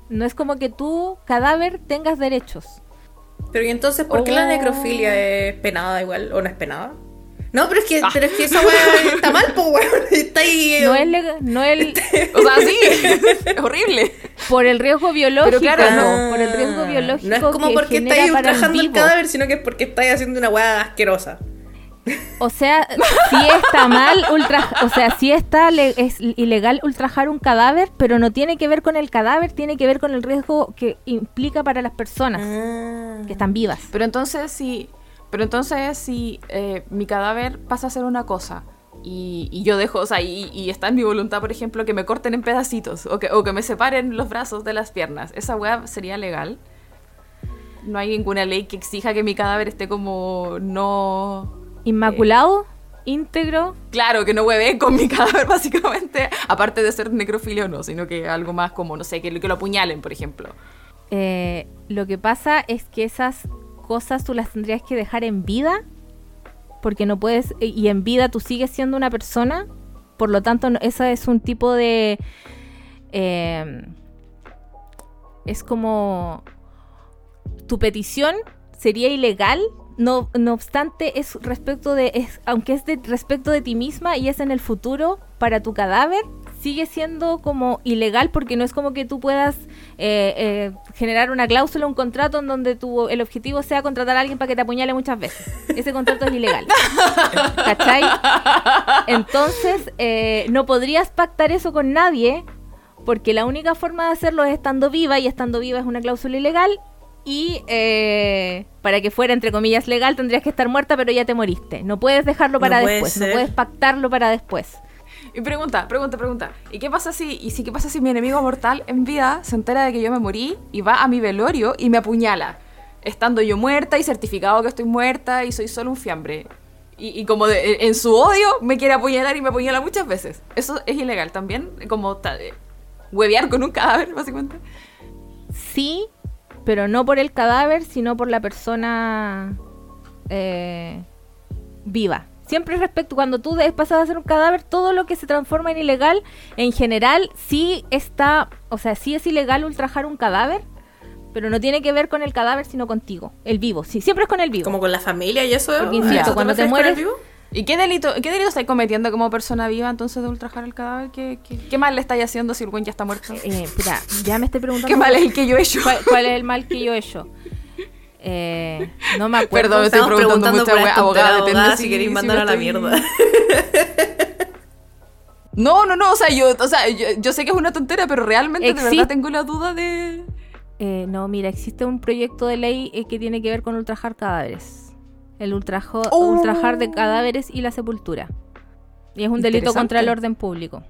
no es como que tu cadáver tengas derechos. Pero ¿y entonces por qué la Oh. necrofilia es penada igual? ¿O no es penada? No, pero es que, Ah. pero es que esa weá está mal, pues weón. Está ahí. No es, lega- no el, O sea, sí, es horrible. por el riesgo biológico, claro, no, por el riesgo biológico No es como que porque estáis el ultrajando el cadáver, sino que es porque estáis haciendo una weá asquerosa. O sea, sí está mal ultra, o sea, sí está es ilegal ultrajar un cadáver, pero no tiene que ver con el cadáver, tiene que ver con el riesgo que implica para las personas Ah. que están vivas. Pero entonces si, pero entonces si eh, mi cadáver pasa a ser una cosa. Y, y yo dejo, o sea, y, y está en mi voluntad, por ejemplo, que me corten en pedacitos o que, o que me separen los brazos de las piernas, ¿esa weá sería legal? No hay ninguna ley que exija que mi cadáver esté como no... Inmaculado, íntegro, Claro, que no hueve con mi cadáver, básicamente, aparte de ser necrofilia o no, sino que algo más como, no sé, que, lo- que lo apuñalen, por ejemplo. Eh, lo que pasa es que esas cosas tú las tendrías que dejar en vida, porque no puedes, y en vida tú sigues siendo una persona, por lo tanto, no- esa es un tipo de... eh, es como... Tu petición sería ilegal, no, no obstante, es respecto de... Es, aunque es de, respecto de ti misma y es en el futuro, para tu cadáver, sigue siendo como ilegal porque no es como que tú puedas eh, eh, generar una cláusula, un contrato en donde tu, el objetivo sea contratar a alguien para que te apuñale muchas veces. Ese contrato es ilegal. ¿Cachai? Entonces, eh, no podrías pactar eso con nadie porque la única forma de hacerlo es estando viva y estando viva es una cláusula ilegal y eh, para que fuera entre comillas legal tendrías que estar muerta pero ya te moriste. No puedes dejarlo para No después, no puedes pactarlo para después. Y pregunta, pregunta, pregunta. ¿Y qué pasa si, y si qué pasa si mi enemigo mortal en vida se entera de que yo me morí y va a mi velorio y me apuñala? Estando yo muerta y certificado que estoy muerta y soy solo un fiambre. Y, y como de- en su odio me quiere apuñalar y me apuñala muchas veces. Eso es ilegal también, como eh, huevear con un cadáver, básicamente. Sí, pero no por el cadáver, sino por la persona eh, viva. Siempre respecto, cuando tú pasas a ser un cadáver, todo lo que se transforma en ilegal, en general, sí está, o sea, sí es ilegal ultrajar un cadáver, pero no tiene que ver con el cadáver, sino contigo, el vivo. Sí, siempre es con el vivo. Como con la familia y eso. Porque, insisto, ¿a eso cuando te mueres- vivo? ¿Y qué delito, qué delito estáis cometiendo como persona viva entonces de ultrajar el cadáver? ¿Qué, qué, qué mal le estáis haciendo si el buen ya está muerto? Eh, puta, ya me estoy preguntando. ¿Qué mal es el que yo he hecho? ¿Cuál, cuál es el mal que yo he hecho? Eh, no me acuerdo. Perdón, me estoy preguntando preguntando mucha abogada, abogada, si si- queréis si mandarla a la mierda. No, no, no, o sea, yo, o sea, yo, yo sé que es una tontera, pero realmente de verdad tengo la duda de... Eh, no, mira, existe un proyecto de ley eh, que tiene que ver con ultrajar cadáveres. El ultrajo, Oh. ultrajar de cadáveres y la sepultura. Y es un delito contra el orden público.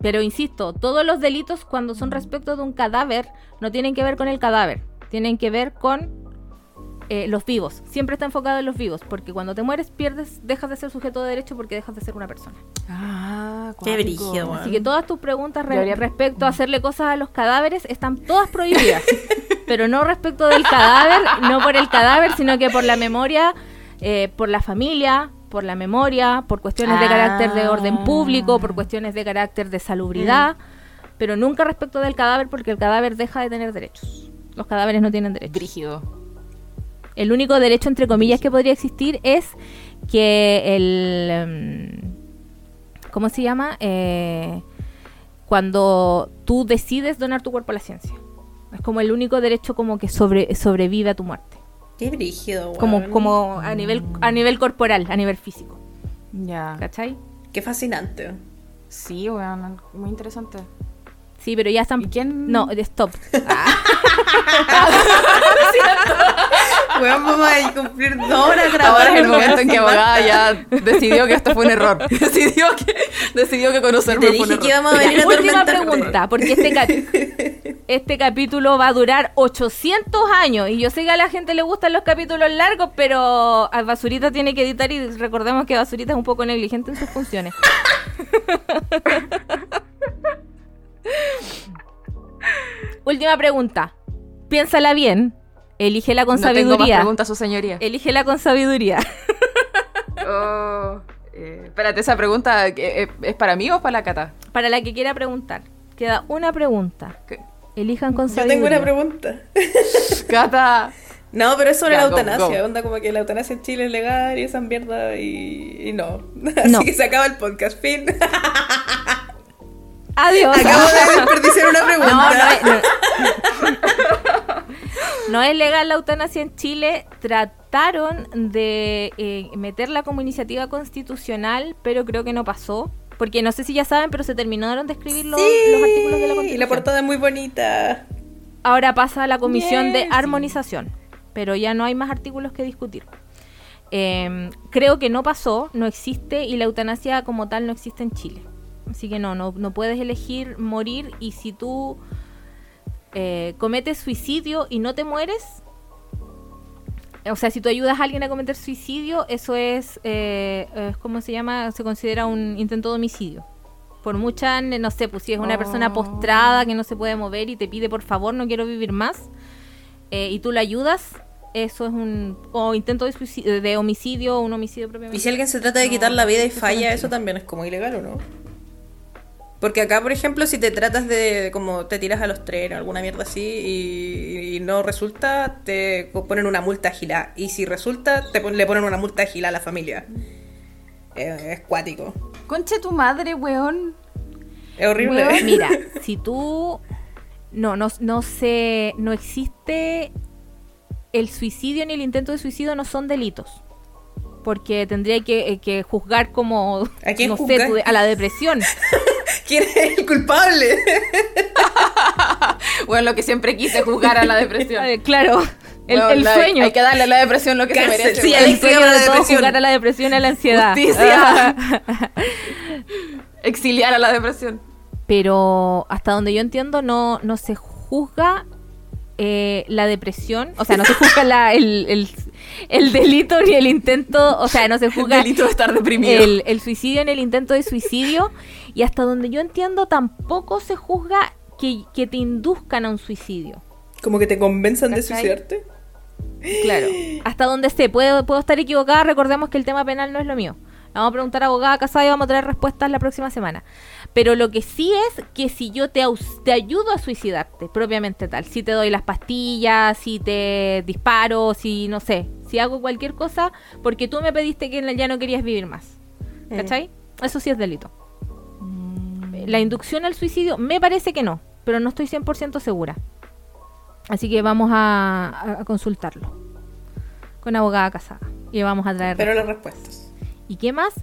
Pero insisto, todos los delitos cuando son respecto de un cadáver no tienen que ver con el cadáver, tienen que ver con eh, los vivos. Siempre está enfocado en los vivos, porque cuando te mueres pierdes, dejas de ser sujeto de derecho porque dejas de ser una persona. Ah, Qué brígido. Así que todas tus preguntas re- respecto a hacerle cosas a los cadáveres están todas prohibidas. pero no respecto del cadáver, no por el cadáver, sino que por la memoria, eh, por la familia, por la memoria, por cuestiones de Ah. carácter de orden público, por cuestiones de carácter de salubridad, Mm. pero nunca respecto del cadáver porque el cadáver deja de tener derechos. Los cadáveres no tienen derechos. Brígido. El único derecho, entre comillas, que podría existir es que el... em, ¿Cómo se llama? Eh, cuando tú decides donar tu cuerpo a la ciencia. Es como el único derecho como que sobre, sobrevive a tu muerte. Qué brígido, weón. Como, como a nivel a nivel corporal, a nivel físico. Ya. ¿Cachai? Qué fascinante. Sí, weón, muy interesante. Sí, pero ya están... ¿Y quién? No, de stop. Weón, vamos a cumplir dos horas grabando. Ahora es el momento en que abogada ya decidió que esto fue un error. decidió que, decidió que conocerme Te fue un dije que error. íbamos a venir a Última pregunta, porque este, cap- este capítulo va a durar 800 años y yo sé que a la gente le gustan los capítulos largos, pero a Basurita tiene que editar y recordemos que Basurita es un poco negligente en sus funciones. Última pregunta. Piénsala bien. Elígela con No tengo más sabiduría. preguntas, su señoría. Elígela con sabiduría. Oh, eh, espérate, esa pregunta eh, eh, ¿es para mí o es para la cata? Para la que quiera preguntar. Queda una pregunta. ¿Qué? Elijan con Yo sabiduría. tengo una pregunta. Cata. No, pero es sobre Ya, la eutanasia. go. Onda como que la eutanasia en Chile es legal y esa mierda y, y no. Así No. que se acaba el podcast. Fin. Adiós. Acabo de desperdiciar una pregunta. No, no no- no es legal la eutanasia en Chile. Trataron de eh, meterla como iniciativa constitucional, pero creo que no pasó. Porque no sé si ya saben, pero se terminaron de escribir los, Sí, los artículos de la Y constitución. la portada es muy bonita. Ahora pasa a la comisión de armonización, pero ya no hay más artículos que discutir. Eh, creo que no pasó, no existe y la eutanasia como tal no existe en Chile. Así que no, no, no puedes elegir morir y si tú eh, cometes suicidio y no te mueres, o sea, si tú ayudas a alguien a cometer suicidio, eso es, eh, ¿cómo se llama? Se considera un intento de homicidio. Por mucha, no sé, pues si es una Oh. persona postrada que no se puede mover y te pide por favor, no quiero vivir más, eh, y tú la ayudas, eso es un o intento de, suicidio, de homicidio o un homicidio propiamente. Y si alguien se trata de No, quitar la vida y falla, es eso también es como ilegal o no. Porque acá, por ejemplo, si te tratas de, como te tiras a los trenes, alguna mierda así, y, y no resulta, te ponen una multa gila. Y si resulta, te pon- le ponen una multa gila a la familia. Es cuático. Conche tu madre, weón. Es horrible. Weón, mira, si tú no, no, no se, no existe el suicidio ni el intento de suicidio no son delitos. Porque tendría que, eh, que juzgar como, ¿A no sé, a la depresión. ¿Quién es el culpable? Bueno, lo que siempre quise juzgar a la depresión. Claro, el, Bueno, el la- sueño. Hay que darle a la depresión lo que Cárcel, se merece. sí, el sueño de todo juzgar a la depresión y a la ansiedad. Justicia. Exiliar a la depresión. Pero hasta donde yo entiendo no, no se juzga eh, la depresión, o sea, no se juzga la- el, el- el delito ni el intento, o sea, no se juzga delito de estar deprimido. el, el suicidio ni el intento de suicidio y hasta donde yo entiendo tampoco se juzga que, que te induzcan a un suicidio. Como que te convenzan de suicidarte. Claro. Hasta donde sé, puedo, puedo estar equivocada, recordemos que el tema penal no es lo mío. La Vamos a preguntar a abogada casada y vamos a traer respuestas la próxima semana. Pero lo que sí es que si yo te, te ayudo a suicidarte, propiamente tal, si te doy las pastillas, si te disparo, si no sé, si hago cualquier cosa porque tú me pediste que ya no querías vivir más. ¿Cachai? Eso sí es delito. La inducción al suicidio me parece que no, pero no estoy 100% segura. Así que vamos a, consultarlo con abogada casada y vamos a traer Pero las respuestas. ¿Y qué más?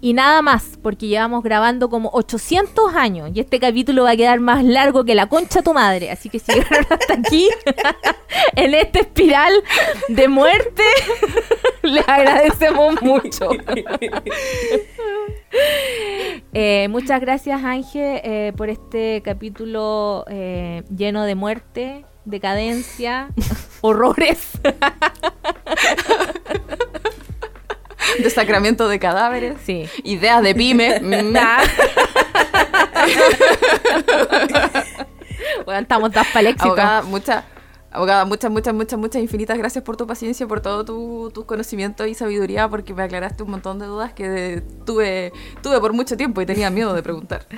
Y nada más, porque llevamos grabando como 800 años y este capítulo va a quedar más largo que la concha de tu madre. Así que si llegaron hasta aquí, en esta espiral de muerte, les agradecemos mucho. Eh, muchas gracias, Ángel, eh, por este capítulo eh, lleno de muerte, decadencia, horrores. Desacramiento de cadáveres. Sí. Ideas de pyme. Mm. Bueno, estamos dadas para el éxito. Abogada, muchas, abogada, muchas, muchas, muchas, muchas infinitas gracias por tu paciencia, por todo tu, tus conocimientos y sabiduría, porque me aclaraste un montón de dudas que tuve, tuve por mucho tiempo y tenía miedo de preguntar.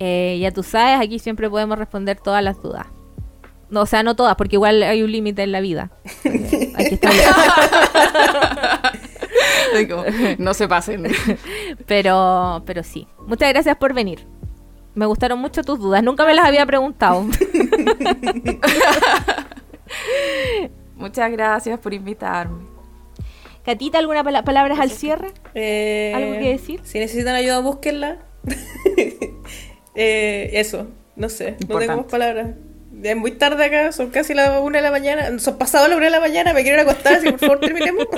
Eh, ya tú sabes, aquí siempre podemos responder todas las dudas. No, o sea, no todas, porque igual hay un límite en la vida. Establecer. Digo, no se pasen. pero, pero sí. Muchas gracias por venir. Me gustaron mucho tus dudas. Nunca me las había preguntado. Muchas gracias por invitarme. Catita, ¿alguna pala- palabras al cierre? Eh, ¿Algo que decir? Si necesitan ayuda, búsquenla. Eh, eso, no sé, no Importante. tengo más palabras. Es muy tarde acá, son casi las una de la mañana. Son pasado la una de la mañana, me quiero ir a acostar, así por favor terminemos.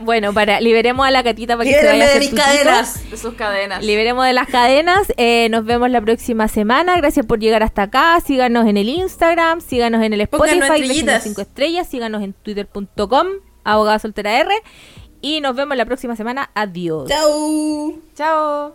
Bueno, para liberemos a la catita para que se vaya a de hacer mis cadenas. De sus cadenas. Liberemos de las cadenas. Eh, nos vemos la próxima semana. Gracias por llegar hasta acá. Síganos en el Instagram, síganos en el Spotify, Pónganos déjenos estrellitas. 5 estrellas, síganos en twitter.com, abogada soltera R. Y nos vemos la próxima semana. Adiós. Chau. Chao.